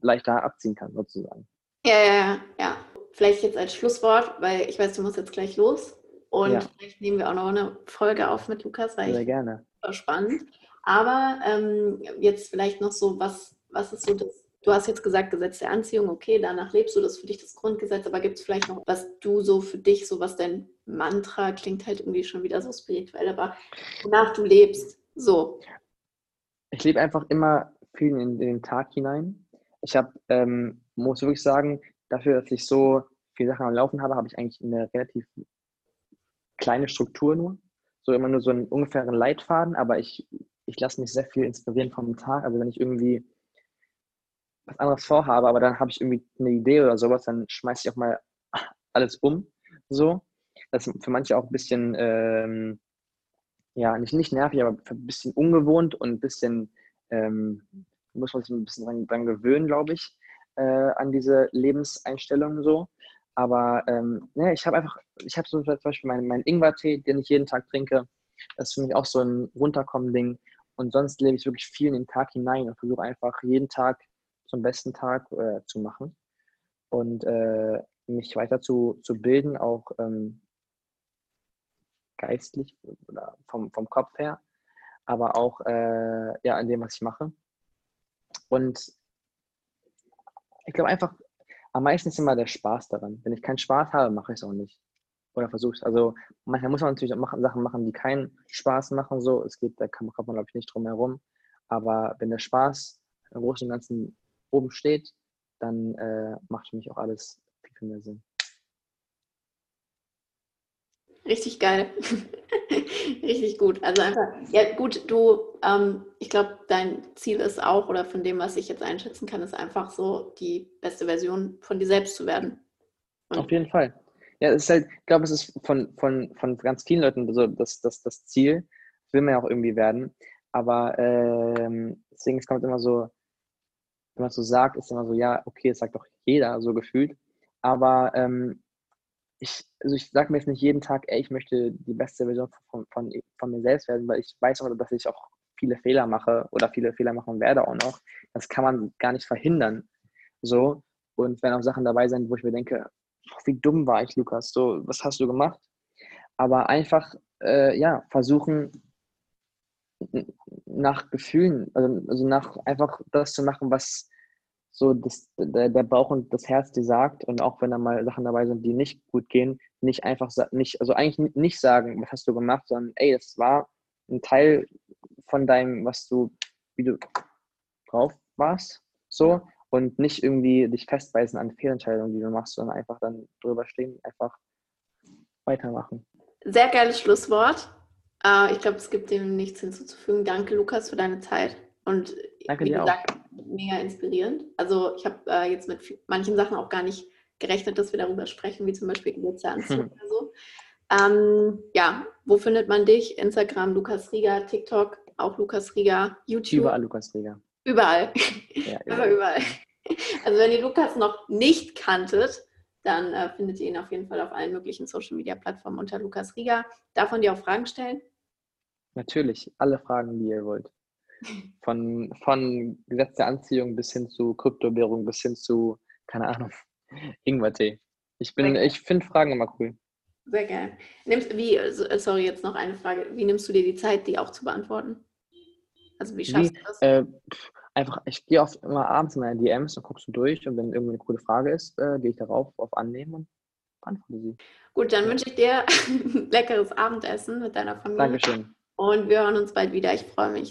leichter abziehen kann, sozusagen. Ja, ja, ja. Vielleicht jetzt als Schlusswort, weil ich weiß, du musst jetzt gleich los. Und ja. vielleicht nehmen wir auch noch eine Folge auf mit Lukas, weil Sehr ich gerne. Super spannend. Aber ähm, jetzt vielleicht noch so, was, was ist so das, du hast jetzt gesagt, Gesetz der Anziehung, okay, danach lebst du, das ist für dich das Grundgesetz, aber gibt es vielleicht noch, was du so für dich, so was dein Mantra, klingt halt irgendwie schon wieder so spirituell, aber wonach du lebst, so. Ich lebe einfach immer viel in, in den Tag hinein. Ich habe, ähm, muss wirklich sagen, dafür, dass ich so viele Sachen am Laufen habe, habe ich eigentlich eine relativ kleine Struktur nur. So immer nur so einen ungefähren Leitfaden, aber ich, ich lasse mich sehr viel inspirieren vom Tag. Also wenn ich irgendwie was anderes vorhabe, aber dann habe ich irgendwie eine Idee oder sowas, dann schmeiße ich auch mal alles um. So. Das ist für manche auch ein bisschen, ähm, ja, nicht, nicht nervig, aber ein bisschen ungewohnt und ein bisschen, ähm, muss man sich ein bisschen dran, dran gewöhnen, glaube ich, äh, an diese Lebenseinstellung so. Aber ähm, ja, ich habe einfach, ich habe so zum Beispiel meinen, meinen Ingwer-Tee, den ich jeden Tag trinke. Das ist für mich auch so ein Runterkommen-Ding. Und sonst lebe ich wirklich viel in den Tag hinein und versuche einfach jeden Tag zum besten Tag äh, zu machen und äh, mich weiter zu, zu bilden, auch ähm, geistlich oder vom, vom Kopf her, aber auch äh, ja, an dem, was ich mache. Und ich glaube einfach, am meisten ist immer der Spaß daran. Wenn ich keinen Spaß habe, mache ich es auch nicht. Oder versuche es. Also manchmal muss man natürlich auch machen, Sachen machen, die keinen Spaß machen. So, es geht, da kann, man, glaube ich, nicht drum herum. Aber wenn der Spaß im Großen und Ganzen oben steht, dann äh, macht für mich auch alles viel, viel mehr Sinn. Richtig geil. [laughs] Richtig gut. Also einfach, ja gut, du, ähm, ich glaube, dein Ziel ist auch, oder von dem, was ich jetzt einschätzen kann, ist einfach so, die beste Version von dir selbst zu werden. Und Auf jeden Fall. Ja, es ist halt, ich glaube, es ist von, von, von ganz vielen Leuten so das, das, das Ziel. Will man ja auch irgendwie werden. Aber ähm, deswegen, es kommt immer so, wenn man so sagt, ist immer so, ja, okay, es sagt doch jeder so gefühlt. Aber ähm, ich, also ich sage mir jetzt nicht jeden Tag, ey, ich möchte die beste Version von, von, von mir selbst werden, weil ich weiß auch, dass ich auch viele Fehler mache oder viele Fehler machen werde auch noch. Das kann man gar nicht verhindern. So. Und wenn auch Sachen dabei sind, wo ich mir denke, wie dumm war ich, Lukas, so, was hast du gemacht? Aber einfach, äh, ja, versuchen, nach Gefühlen, also, also nach einfach das zu machen, was so das, der, der Bauch und das Herz dir sagt und auch wenn da mal Sachen dabei sind, die nicht gut gehen, nicht einfach nicht, also eigentlich nicht sagen, was hast du gemacht, sondern ey, das war ein Teil von deinem, was du, wie du drauf warst, so und nicht irgendwie dich festbeißen an Fehlentscheidungen, die du machst, sondern einfach dann drüber stehen, einfach weitermachen. Sehr geiles Schlusswort. Uh, ich glaube, es gibt dem nichts hinzuzufügen. Danke, Lukas, für deine Zeit. Und Danke wie gesagt, auch. mega inspirierend. Also ich habe äh, jetzt mit manchen Sachen auch gar nicht gerechnet, dass wir darüber sprechen, wie zum Beispiel Geburtstaganzug hm. [laughs] oder so. Ähm, ja, wo findet man dich? Instagram, Lukas Rieger, TikTok, auch Lukas Rieger, YouTube. Überall Lukas Rieger. Überall. Ja, [laughs] überall. überall. Also wenn ihr Lukas noch nicht kanntet, dann äh, findet ihr ihn auf jeden Fall auf allen möglichen Social Media Plattformen unter Lukas Rieger. Darf man dir auch Fragen stellen? Natürlich, alle Fragen, die ihr wollt. Von, von Gesetz der Anziehung bis hin zu Kryptowährung, bis hin zu, keine Ahnung, [laughs] Ingwertee. Ich, ich finde Fragen immer cool. Sehr gerne. Nimmst, wie, sorry, jetzt noch eine Frage. Wie nimmst du dir die Zeit, die auch zu beantworten? Also wie schaffst wie, du das? Äh, einfach, ich gehe oft immer abends in meine DMs und guckst du durch und wenn irgendwie eine coole Frage ist, äh, gehe ich darauf auf Annehmen und beantworte sie. Gut, dann wünsche ich dir ein [laughs] leckeres Abendessen mit deiner Familie. Dankeschön. Und wir hören uns bald wieder. Ich freue mich.